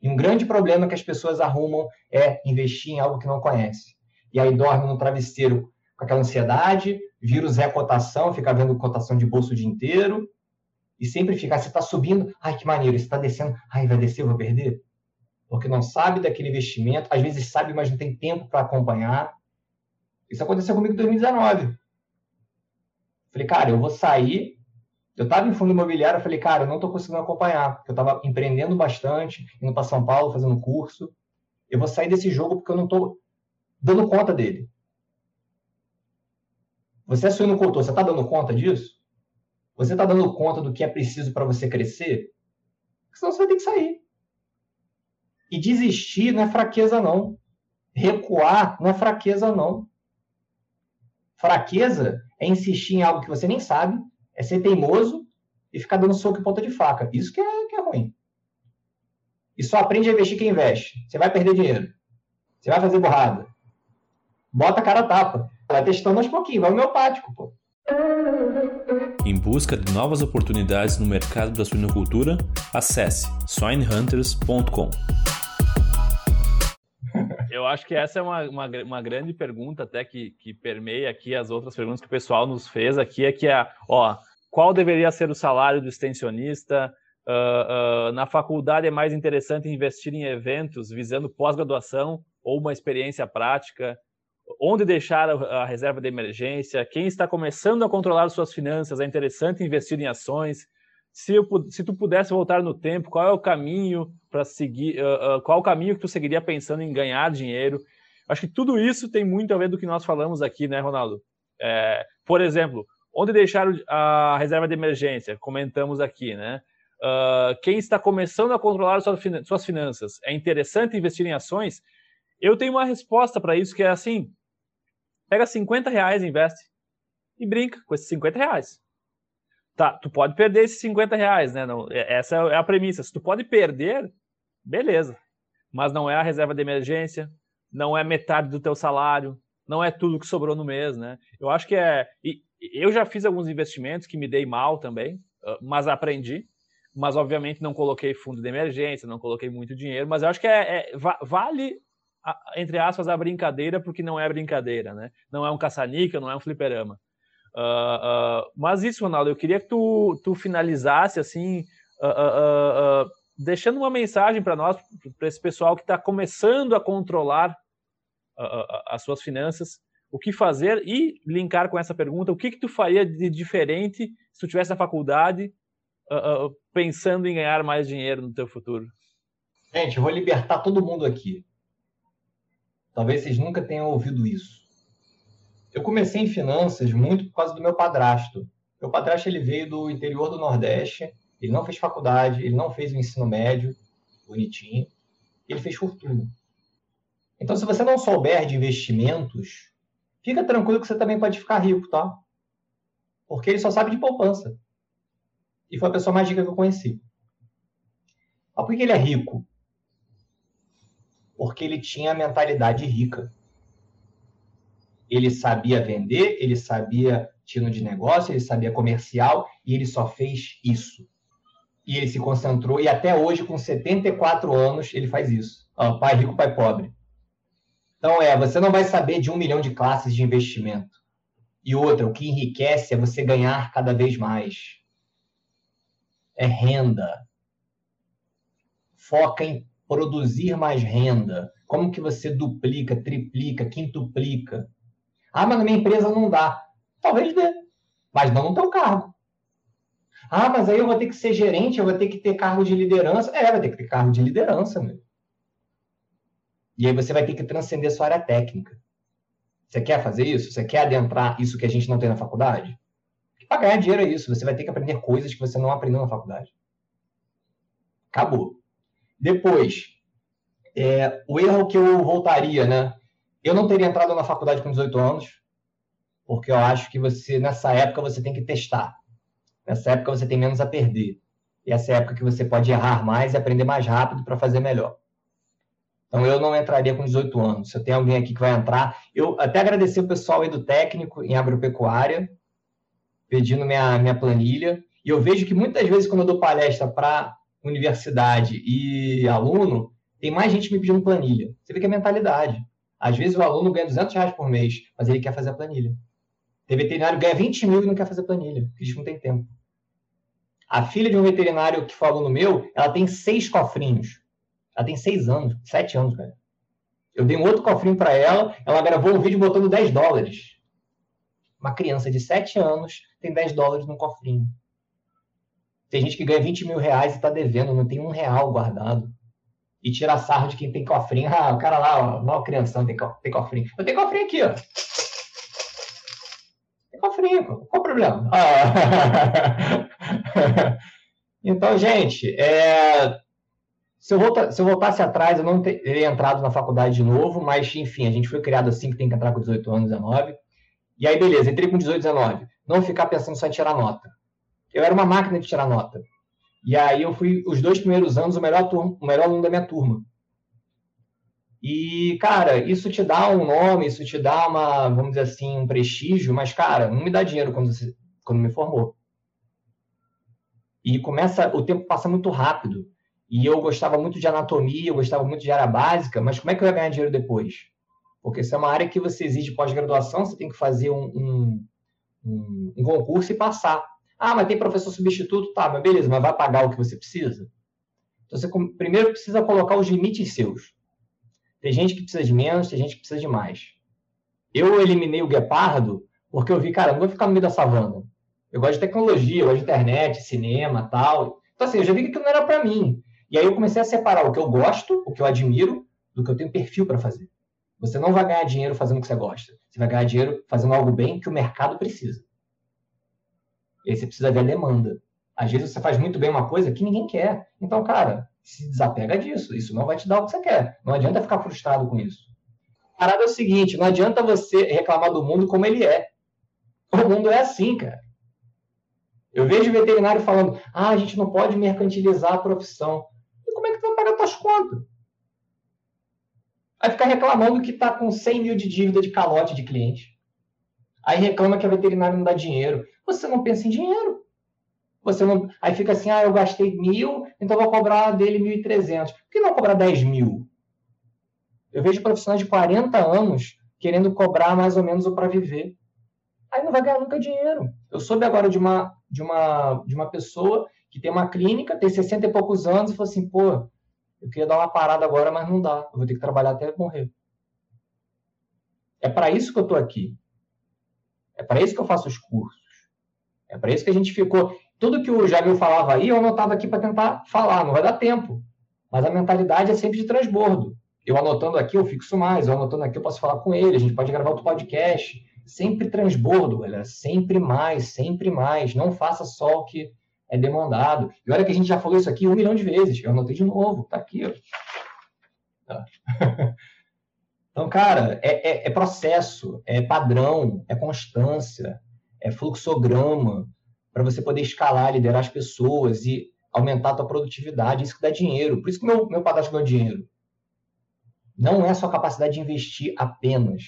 E um grande problema que as pessoas arrumam é investir em algo que não conhece. E aí dorme no travesseiro com aquela ansiedade, o Zé Cotação, fica vendo cotação de bolso o dia inteiro, e sempre ficar, você está subindo, ai que maneiro, você está descendo, ai vai descer, vou perder. Porque não sabe daquele investimento, às vezes sabe, mas não tem tempo para acompanhar. Isso aconteceu comigo em 2019. Falei, cara, eu vou sair. Eu estava em fundo imobiliário, eu falei, cara, eu não estou conseguindo acompanhar, eu estava empreendendo bastante, indo para São Paulo, fazendo curso. Eu vou sair desse jogo porque eu não estou dando conta dele. Você é suinocultor, você está dando conta disso? Você está dando conta do que é preciso para você crescer? Senão você vai ter que sair. E desistir não é fraqueza, não. Recuar não é fraqueza, não. Fraqueza é insistir em algo que você nem sabe, é ser teimoso e ficar dando soco em ponta de faca. Isso que é, que é ruim. E só aprende a investir quem investe. Você vai perder dinheiro. Você vai fazer borrada. Bota a cara a tapa. Vai testando aos pouquinhos, vai homeopático, pô. Em busca de novas oportunidades no mercado da suinocultura, acesse swinehunters.com. Eu acho que essa é uma, uma, uma, grande pergunta até que, que permeia aqui as outras perguntas que o pessoal nos fez aqui, é que é, ó, qual deveria ser o salário do extensionista? Uh, uh, na faculdade é mais interessante investir em eventos visando pós-graduação ou uma experiência prática? onde deixar a, reserva de emergência, quem está começando a controlar suas finanças, é interessante investir em ações. Se, eu, se tu pudesse voltar no tempo, qual é o caminho para seguir, uh, uh, qual é o caminho que tu seguiria pensando em ganhar dinheiro? Acho que tudo isso tem muito a ver do que nós falamos aqui, né, Ronaldo? É, por exemplo, onde deixar a reserva de emergência? Comentamos aqui, né? Uh, quem está começando a controlar suas finanças, é interessante investir em ações? Eu tenho uma resposta para isso que é assim: Pega 50 reais, investe e brinca com esses 50 reais. Tá, tu pode perder esses 50 reais, né? Não, é, essa é a premissa. Se tu pode perder, beleza. Mas não é a reserva de emergência, não é metade do teu salário. não é tudo que sobrou no mês, né? Eu acho que é. E eu já fiz alguns investimentos que me dei mal também, ah, mas aprendi. Mas obviamente não coloquei fundo de emergência, não coloquei muito dinheiro, mas eu acho que é, é vale entre aspas a brincadeira porque não é brincadeira, né? Não é um caça-níquel, não é um fliperama. Uh, uh, mas isso, Ronaldo, eu queria que tu, tu finalizasse assim, uh, deixando uma mensagem para nós, para esse pessoal que está começando a controlar as suas finanças, o que fazer e linkar com essa pergunta, o que, que tu faria de diferente se tu tivesse na faculdade pensando em ganhar mais dinheiro no teu futuro? Gente, eu vou libertar todo mundo aqui. Talvez vocês nunca tenham ouvido isso. Eu comecei em finanças muito por causa do meu padrasto. Meu padrasto ele veio do interior do Nordeste, ele não fez faculdade, ele não fez o ensino médio, bonitinho, ele fez fortuna. Então, se você não souber de investimentos, fica tranquilo que você também pode ficar rico, tá? Porque ele só sabe de poupança. E foi a pessoa mais rica que eu conheci. Mas por que ele é rico? Porque ele tinha a mentalidade rica. Ele sabia vender, ele sabia tino de negócio, ele sabia comercial e ele só fez isso. E ele se concentrou, e até hoje, com 74 anos, ele faz isso. Ó, pai rico, pai pobre. Então, é, você não vai saber de um milhão de classes de investimento. E outra, o que enriquece é você ganhar cada vez mais. É renda. Foca em produzir mais renda. Como que você duplica, triplica, quintuplica? Ah, mas na minha empresa não dá. Talvez dê, mas não no teu cargo. Ah, mas aí eu vou ter que ser gerente, eu vou ter que ter cargo de liderança. É, vai ter que ter cargo de liderança, meu. E aí você vai ter que transcender sua área técnica. Você quer fazer isso? Você quer adentrar isso que a gente não tem na faculdade? Para ganhar dinheiro é isso. Você vai ter que aprender coisas que você não aprendeu na faculdade. Acabou. Depois, é, o erro que eu voltaria, né? Eu não teria entrado na faculdade com 18 anos, porque eu acho que você, nessa época, você tem que testar. Nessa época, você tem menos a perder. E essa é a época que você pode errar mais e aprender mais rápido para fazer melhor. Então, eu não entraria com 18 anos. Se eu tenho alguém aqui que vai entrar, eu até agradecer o pessoal aí do técnico em agropecuária, pedindo minha, minha planilha. E eu vejo que muitas vezes, quando eu dou palestra para universidade e aluno, tem mais gente me pedindo planilha. Você vê que é mentalidade. Às vezes o aluno ganha 200 reais por mês, mas ele quer fazer a planilha. Tem veterinário que ganha 20 mil e não quer fazer planilha, porque não tem tempo. A filha de um veterinário que foi aluno meu, ela tem seis cofrinhos. Ela tem seis anos, sete anos, cara. Eu dei um outro cofrinho para ela, ela gravou um vídeo botando 10 dólares. Uma criança de 7 anos tem 10 dólares no cofrinho. Tem gente que ganha 20 mil reais e está devendo, não tem um real guardado e tirar sarro de quem tem cofrinho. Ah, o cara lá, ó, mal criança, tem, tem cofrinho. Eu tenho cofrinho aqui, ó. Tem cofrinho. Qual o problema? Ah. então, gente, é... se, eu volta... se eu voltasse atrás, eu não teria entrado na faculdade de novo, mas, enfim, a gente foi criado assim, que tem que entrar com 18 anos, 19. E aí, beleza, entrei com 18, 19. Não ficar pensando só em tirar nota. Eu era uma máquina de tirar nota. E aí eu fui, os dois primeiros anos, o melhor, turma, o melhor aluno da minha turma. E, cara, isso te dá um nome, isso te dá uma, vamos dizer assim, um prestígio, mas, cara, não me dá dinheiro quando, quando me formou. E começa, o tempo passa muito rápido. E eu gostava muito de anatomia, eu gostava muito de área básica, mas como é que eu ia ganhar dinheiro depois? Porque se é uma área que você exige pós-graduação, você tem que fazer um, um, um, um concurso e passar. Ah, mas tem professor substituto? Tá, mas beleza, mas vai pagar o que você precisa? Então, você primeiro precisa colocar os limites seus. Tem gente que precisa de menos, tem gente que precisa de mais. Eu eliminei o guepardo porque eu vi, cara, não vou ficar no meio da savana. Eu gosto de tecnologia, eu gosto de internet, cinema, tal. Então, assim, eu já vi que aquilo não era para mim. E aí eu comecei a separar o que eu gosto, o que eu admiro, do que eu tenho perfil para fazer. Você não vai ganhar dinheiro fazendo o que você gosta. Você vai ganhar dinheiro fazendo algo bem que o mercado precisa. E aí você precisa ver a demanda. Às vezes você faz muito bem uma coisa que ninguém quer. Então, cara, se desapega disso. Isso não vai te dar o que você quer. Não adianta ficar frustrado com isso. A parada é o seguinte: não adianta você reclamar do mundo como ele é. O mundo é assim, cara. Eu vejo veterinário falando: ah, a gente não pode mercantilizar a profissão. E como é que tu vai pagar tuas contas? Aí fica reclamando que está com 100 mil de dívida de calote de cliente. Aí reclama que a veterinária não dá dinheiro. Você não pensa em dinheiro. Você não... Aí fica assim, ah, eu gastei mil, então vou cobrar dele 1.300. Por que não cobrar 10 mil? Eu vejo profissionais de 40 anos querendo cobrar mais ou menos o para viver. Aí não vai ganhar nunca dinheiro. Eu soube agora de uma, de uma, de uma pessoa que tem uma clínica, tem 60 e poucos anos, e falou assim, pô, eu queria dar uma parada agora, mas não dá. Eu vou ter que trabalhar até morrer. É para isso que eu estou aqui. É para isso que eu faço os cursos. É para isso que a gente ficou. Tudo que o Jamil falava aí, eu anotava aqui para tentar falar. Não vai dar tempo. Mas a mentalidade é sempre de transbordo. Eu anotando aqui, eu fixo mais. Eu anotando aqui, eu posso falar com ele. A gente pode gravar outro podcast. Sempre transbordo, galera. Sempre mais, sempre mais. Não faça só o que é demandado. E olha que a gente já falou isso aqui um milhão de vezes. Eu anotei de novo, tá aqui. Ó. Tá. Então, cara, é, é, é, processo, é padrão, é constância, é fluxograma para você poder escalar, liderar as pessoas e aumentar a tua produtividade. Isso que dá dinheiro. Por isso que meu, meu padastro ganha dinheiro. Não é só capacidade de investir apenas.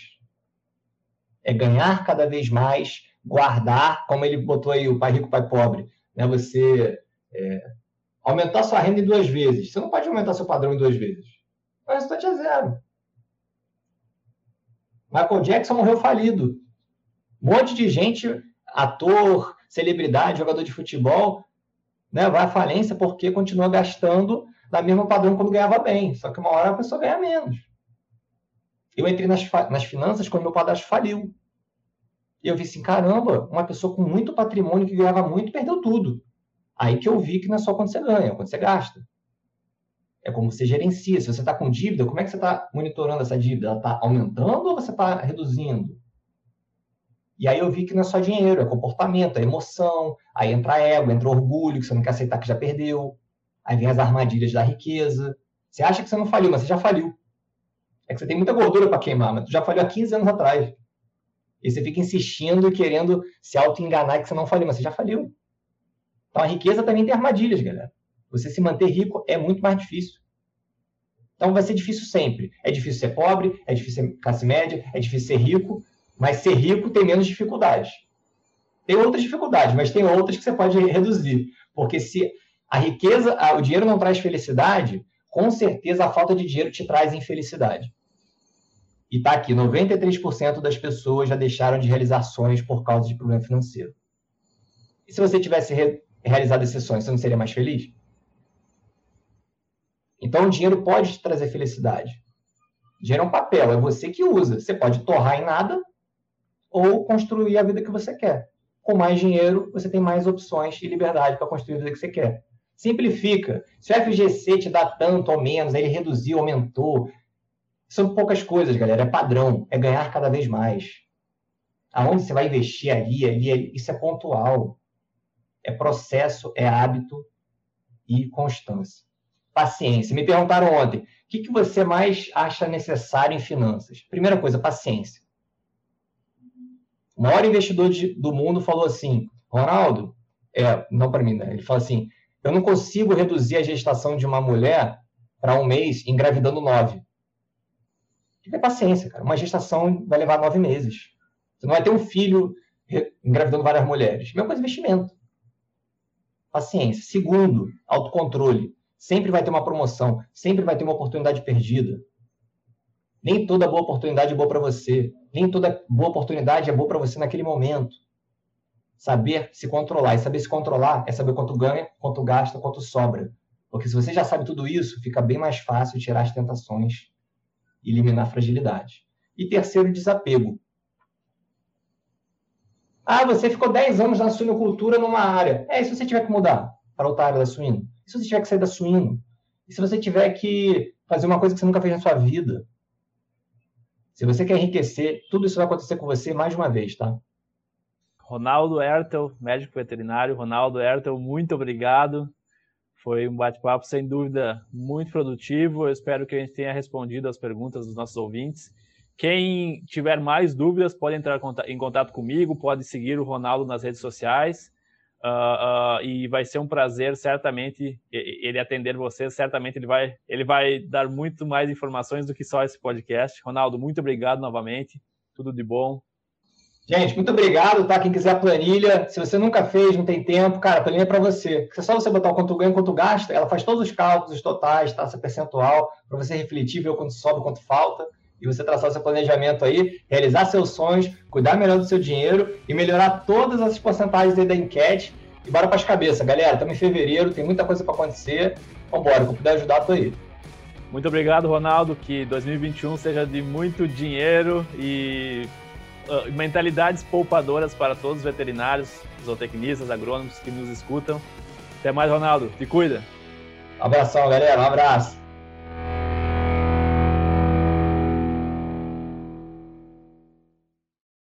É ganhar cada vez mais, guardar, como ele botou aí o pai rico, pai pobre né, você é, aumentar sua renda em duas vezes. Você não pode aumentar seu padrão em duas vezes. O resultado é zero. Michael Jackson morreu falido. Um monte de gente, ator, celebridade, jogador de futebol, né, vai à falência porque continua gastando da mesma padrão quando ganhava bem. Só que uma hora a pessoa ganha menos. Eu entrei nas, nas finanças quando meu padastro faliu. E eu vi assim, caramba, uma pessoa com muito patrimônio que ganhava muito perdeu tudo. Aí que eu vi que não é só quando você ganha, é quando você gasta. É como você gerencia. Se você está com dívida, como é que você está monitorando essa dívida? Ela está aumentando ou você está reduzindo? E aí eu vi que não é só dinheiro, é comportamento, é emoção. Aí entra ego, entra orgulho, que você não quer aceitar que já perdeu. Aí vem as armadilhas da riqueza. Você acha que você não faliu, mas você já faliu. É que você tem muita gordura para queimar, mas tu já faliu há 15 anos atrás. E você fica insistindo e querendo se auto-enganar que você não faliu, mas você já faliu. Então a riqueza também tem armadilhas, galera. Você se manter rico é muito mais difícil. Então vai ser difícil sempre. É difícil ser pobre, é difícil ser classe média, é difícil ser rico, mas ser rico tem menos dificuldades. Tem outras dificuldades, mas tem outras que você pode reduzir. Porque se a riqueza, o dinheiro não traz felicidade, com certeza a falta de dinheiro te traz infelicidade. E está aqui, 93% das pessoas já deixaram de realizar sonhos por causa de problema financeiro. E se você tivesse re realizado esses sonhos, você não seria mais feliz? Então, o dinheiro pode te trazer felicidade. Dinheiro é um papel, é você que usa. Você pode torrar em nada ou construir a vida que você quer. Com mais dinheiro, você tem mais opções e liberdade para construir a vida que você quer. Simplifica. Se o FGC te dá tanto ou menos, ele reduziu, aumentou, são poucas coisas, galera. É padrão. É ganhar cada vez mais. Aonde você vai investir ali, ali, isso é pontual. É processo, é hábito e constância. Paciência. Me perguntaram ontem, o que, que você mais acha necessário em finanças? Primeira coisa, paciência. O maior investidor de, do mundo falou assim, Ronaldo, é, não para mim, né? ele falou assim, eu não consigo reduzir a gestação de uma mulher para um mês engravidando nove. Tem que ter paciência, cara. Uma gestação vai levar nove meses. Você não vai ter um filho engravidando várias mulheres. Mesma coisa investimento. Paciência. Segundo, autocontrole. Sempre vai ter uma promoção. Sempre vai ter uma oportunidade perdida. Nem toda boa oportunidade é boa para você. Nem toda boa oportunidade é boa para você naquele momento. Saber se controlar. E saber se controlar é saber quanto ganha, quanto gasta, quanto sobra. Porque se você já sabe tudo isso, fica bem mais fácil tirar as tentações eliminar fragilidade. E terceiro, desapego. Ah, você ficou 10 anos na suinocultura numa área. É, e se você tiver que mudar para outra área da suíno? Se você tiver que sair da suíno? E se você tiver que fazer uma coisa que você nunca fez na sua vida? Se você quer enriquecer, tudo isso vai acontecer com você mais uma vez, tá? Ronaldo Ertel, médico veterinário. Ronaldo Ertel, muito obrigado. Foi um bate-papo, sem dúvida, muito produtivo. Eu espero que a gente tenha respondido as perguntas dos nossos ouvintes. Quem tiver mais dúvidas pode entrar em contato comigo, pode seguir o Ronaldo nas redes sociais. Uh, uh, e vai ser um prazer, certamente, ele atender você. Certamente ele vai, ele vai dar muito mais informações do que só esse podcast. Ronaldo, muito obrigado novamente. Tudo de bom. Gente, muito obrigado, tá? Quem quiser a planilha, se você nunca fez, não tem tempo, cara, a planilha é para você. É só você botar o quanto ganha, quanto gasta, ela faz todos os cálculos, os totais, taxa percentual, para você refletir, ver o quanto sobe, quanto falta, e você traçar seu planejamento aí, realizar seus sonhos, cuidar melhor do seu dinheiro e melhorar todas as porcentagens aí da enquete. E bora para as cabeças, galera. Estamos em fevereiro, tem muita coisa para acontecer. Vambora, se eu puder ajudar, tô aí. Muito obrigado, Ronaldo. Que 2021 seja de muito dinheiro e uh, mentalidades poupadoras para todos os veterinários, zootecnistas, agrônomos que nos escutam. Até mais, Ronaldo. Te cuida. Um abração, galera. Um abraço.